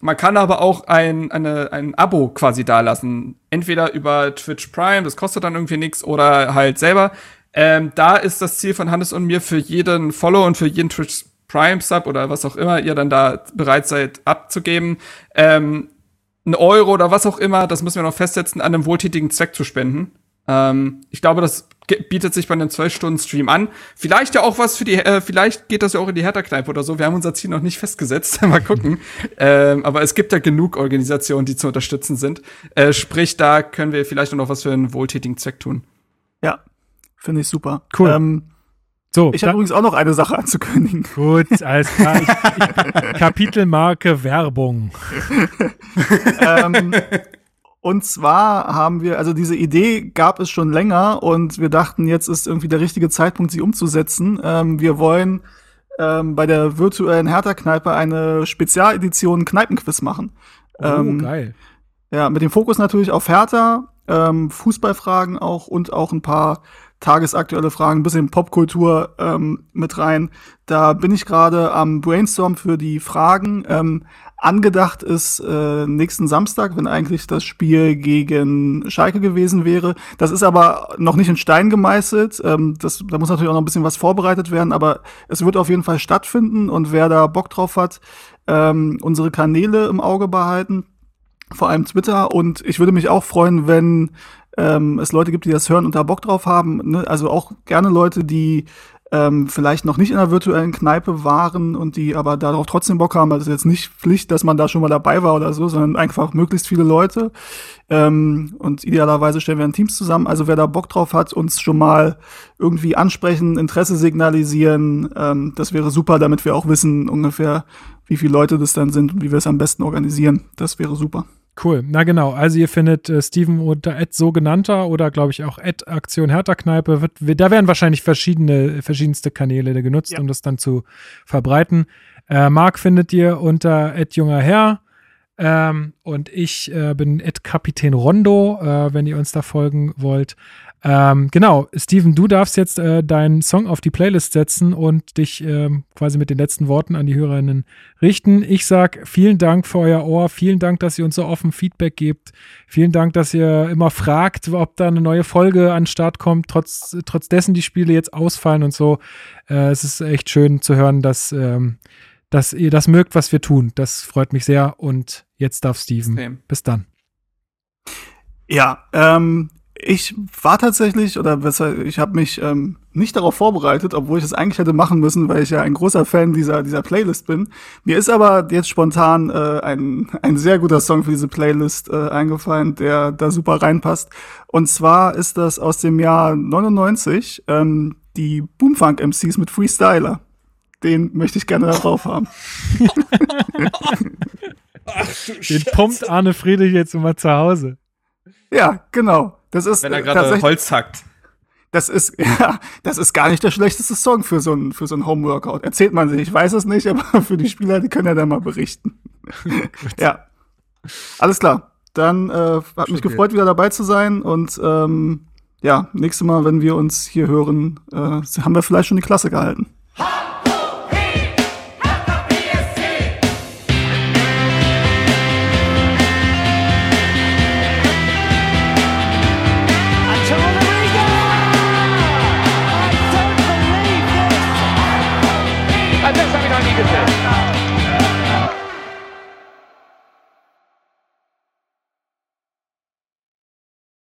Man kann aber auch ein, eine, ein Abo quasi da lassen. Entweder über Twitch Prime, das kostet dann irgendwie nichts, oder halt selber. Ähm, da ist das Ziel von Hannes und mir für jeden Follow und für jeden Twitch Prime Sub oder was auch immer ihr dann da bereit seid abzugeben, ähm, ein Euro oder was auch immer, das müssen wir noch festsetzen, an einem wohltätigen Zweck zu spenden. Ähm, ich glaube, das bietet sich bei einem 12-Stunden-Stream an. Vielleicht ja auch was für die, äh, vielleicht geht das ja auch in die Hertha-Kneipe oder so. Wir haben unser Ziel noch nicht festgesetzt. Mal gucken. ähm, aber es gibt ja genug Organisationen, die zu unterstützen sind. Äh, sprich, da können wir vielleicht noch was für einen wohltätigen Zweck tun. Ja, Finde ich super. Cool. Ähm, so, ich habe übrigens auch noch eine Sache anzukündigen. Gut, alles klar. Ich, ich, Kapitelmarke Werbung. ähm, und zwar haben wir, also diese Idee gab es schon länger und wir dachten, jetzt ist irgendwie der richtige Zeitpunkt, sie umzusetzen. Ähm, wir wollen ähm, bei der virtuellen Hertha-Kneipe eine Spezialedition Kneipenquiz machen. Oh, ähm, geil. Ja, mit dem Fokus natürlich auf Hertha, ähm, Fußballfragen auch und auch ein paar tagesaktuelle Fragen, ein bisschen Popkultur ähm, mit rein. Da bin ich gerade am Brainstorm für die Fragen. Ähm, angedacht ist äh, nächsten Samstag, wenn eigentlich das Spiel gegen Schalke gewesen wäre. Das ist aber noch nicht in Stein gemeißelt. Ähm, das, da muss natürlich auch noch ein bisschen was vorbereitet werden, aber es wird auf jeden Fall stattfinden und wer da Bock drauf hat, ähm, unsere Kanäle im Auge behalten vor allem Twitter. Und ich würde mich auch freuen, wenn ähm, es Leute gibt, die das hören und da Bock drauf haben. Ne? Also auch gerne Leute, die ähm, vielleicht noch nicht in einer virtuellen Kneipe waren und die aber darauf trotzdem Bock haben. Also jetzt nicht Pflicht, dass man da schon mal dabei war oder so, sondern einfach möglichst viele Leute. Ähm, und idealerweise stellen wir ein Teams zusammen. Also wer da Bock drauf hat, uns schon mal irgendwie ansprechen, Interesse signalisieren, ähm, das wäre super, damit wir auch wissen ungefähr, wie viele Leute das dann sind und wie wir es am besten organisieren. Das wäre super. Cool. Na genau. Also ihr findet äh, Steven unter Ad sogenannter oder glaube ich auch Ad Aktion Hertha Kneipe. Wird, da werden wahrscheinlich verschiedene, verschiedenste Kanäle genutzt, ja. um das dann zu verbreiten. Äh, Marc findet ihr unter Ad junger Herr. Ähm, und ich äh, bin Ed Kapitän Rondo, äh, wenn ihr uns da folgen wollt. Ähm, genau, Steven, du darfst jetzt äh, deinen Song auf die Playlist setzen und dich ähm, quasi mit den letzten Worten an die Hörerinnen richten. Ich sag vielen Dank für euer Ohr, vielen Dank, dass ihr uns so offen Feedback gebt, vielen Dank, dass ihr immer fragt, ob da eine neue Folge an den Start kommt, trotz, trotz dessen die Spiele jetzt ausfallen und so. Äh, es ist echt schön zu hören, dass, ähm, dass ihr das mögt, was wir tun. Das freut mich sehr und jetzt darf Steven. Bis dann. Ja, ähm, ich war tatsächlich, oder besser, ich habe mich ähm, nicht darauf vorbereitet, obwohl ich es eigentlich hätte machen müssen, weil ich ja ein großer Fan dieser, dieser Playlist bin. Mir ist aber jetzt spontan äh, ein, ein sehr guter Song für diese Playlist äh, eingefallen, der da super reinpasst. Und zwar ist das aus dem Jahr 99, ähm, die Boomfunk MCs mit Freestyler. Den möchte ich gerne darauf haben. Den pumpt Arne Friedrich jetzt immer zu Hause. Ja, genau. Das ist Wenn er äh, gerade Holz hackt. Das ist, ja, das ist gar nicht der schlechteste Song für so ein, für so ein Homeworkout. Erzählt man sich, ich weiß es nicht, aber für die Spieler, die können ja dann mal berichten. ja. Alles klar. Dann äh, hat mich gefreut, wieder dabei zu sein. Und ähm, ja, nächstes Mal, wenn wir uns hier hören, äh, haben wir vielleicht schon die Klasse gehalten.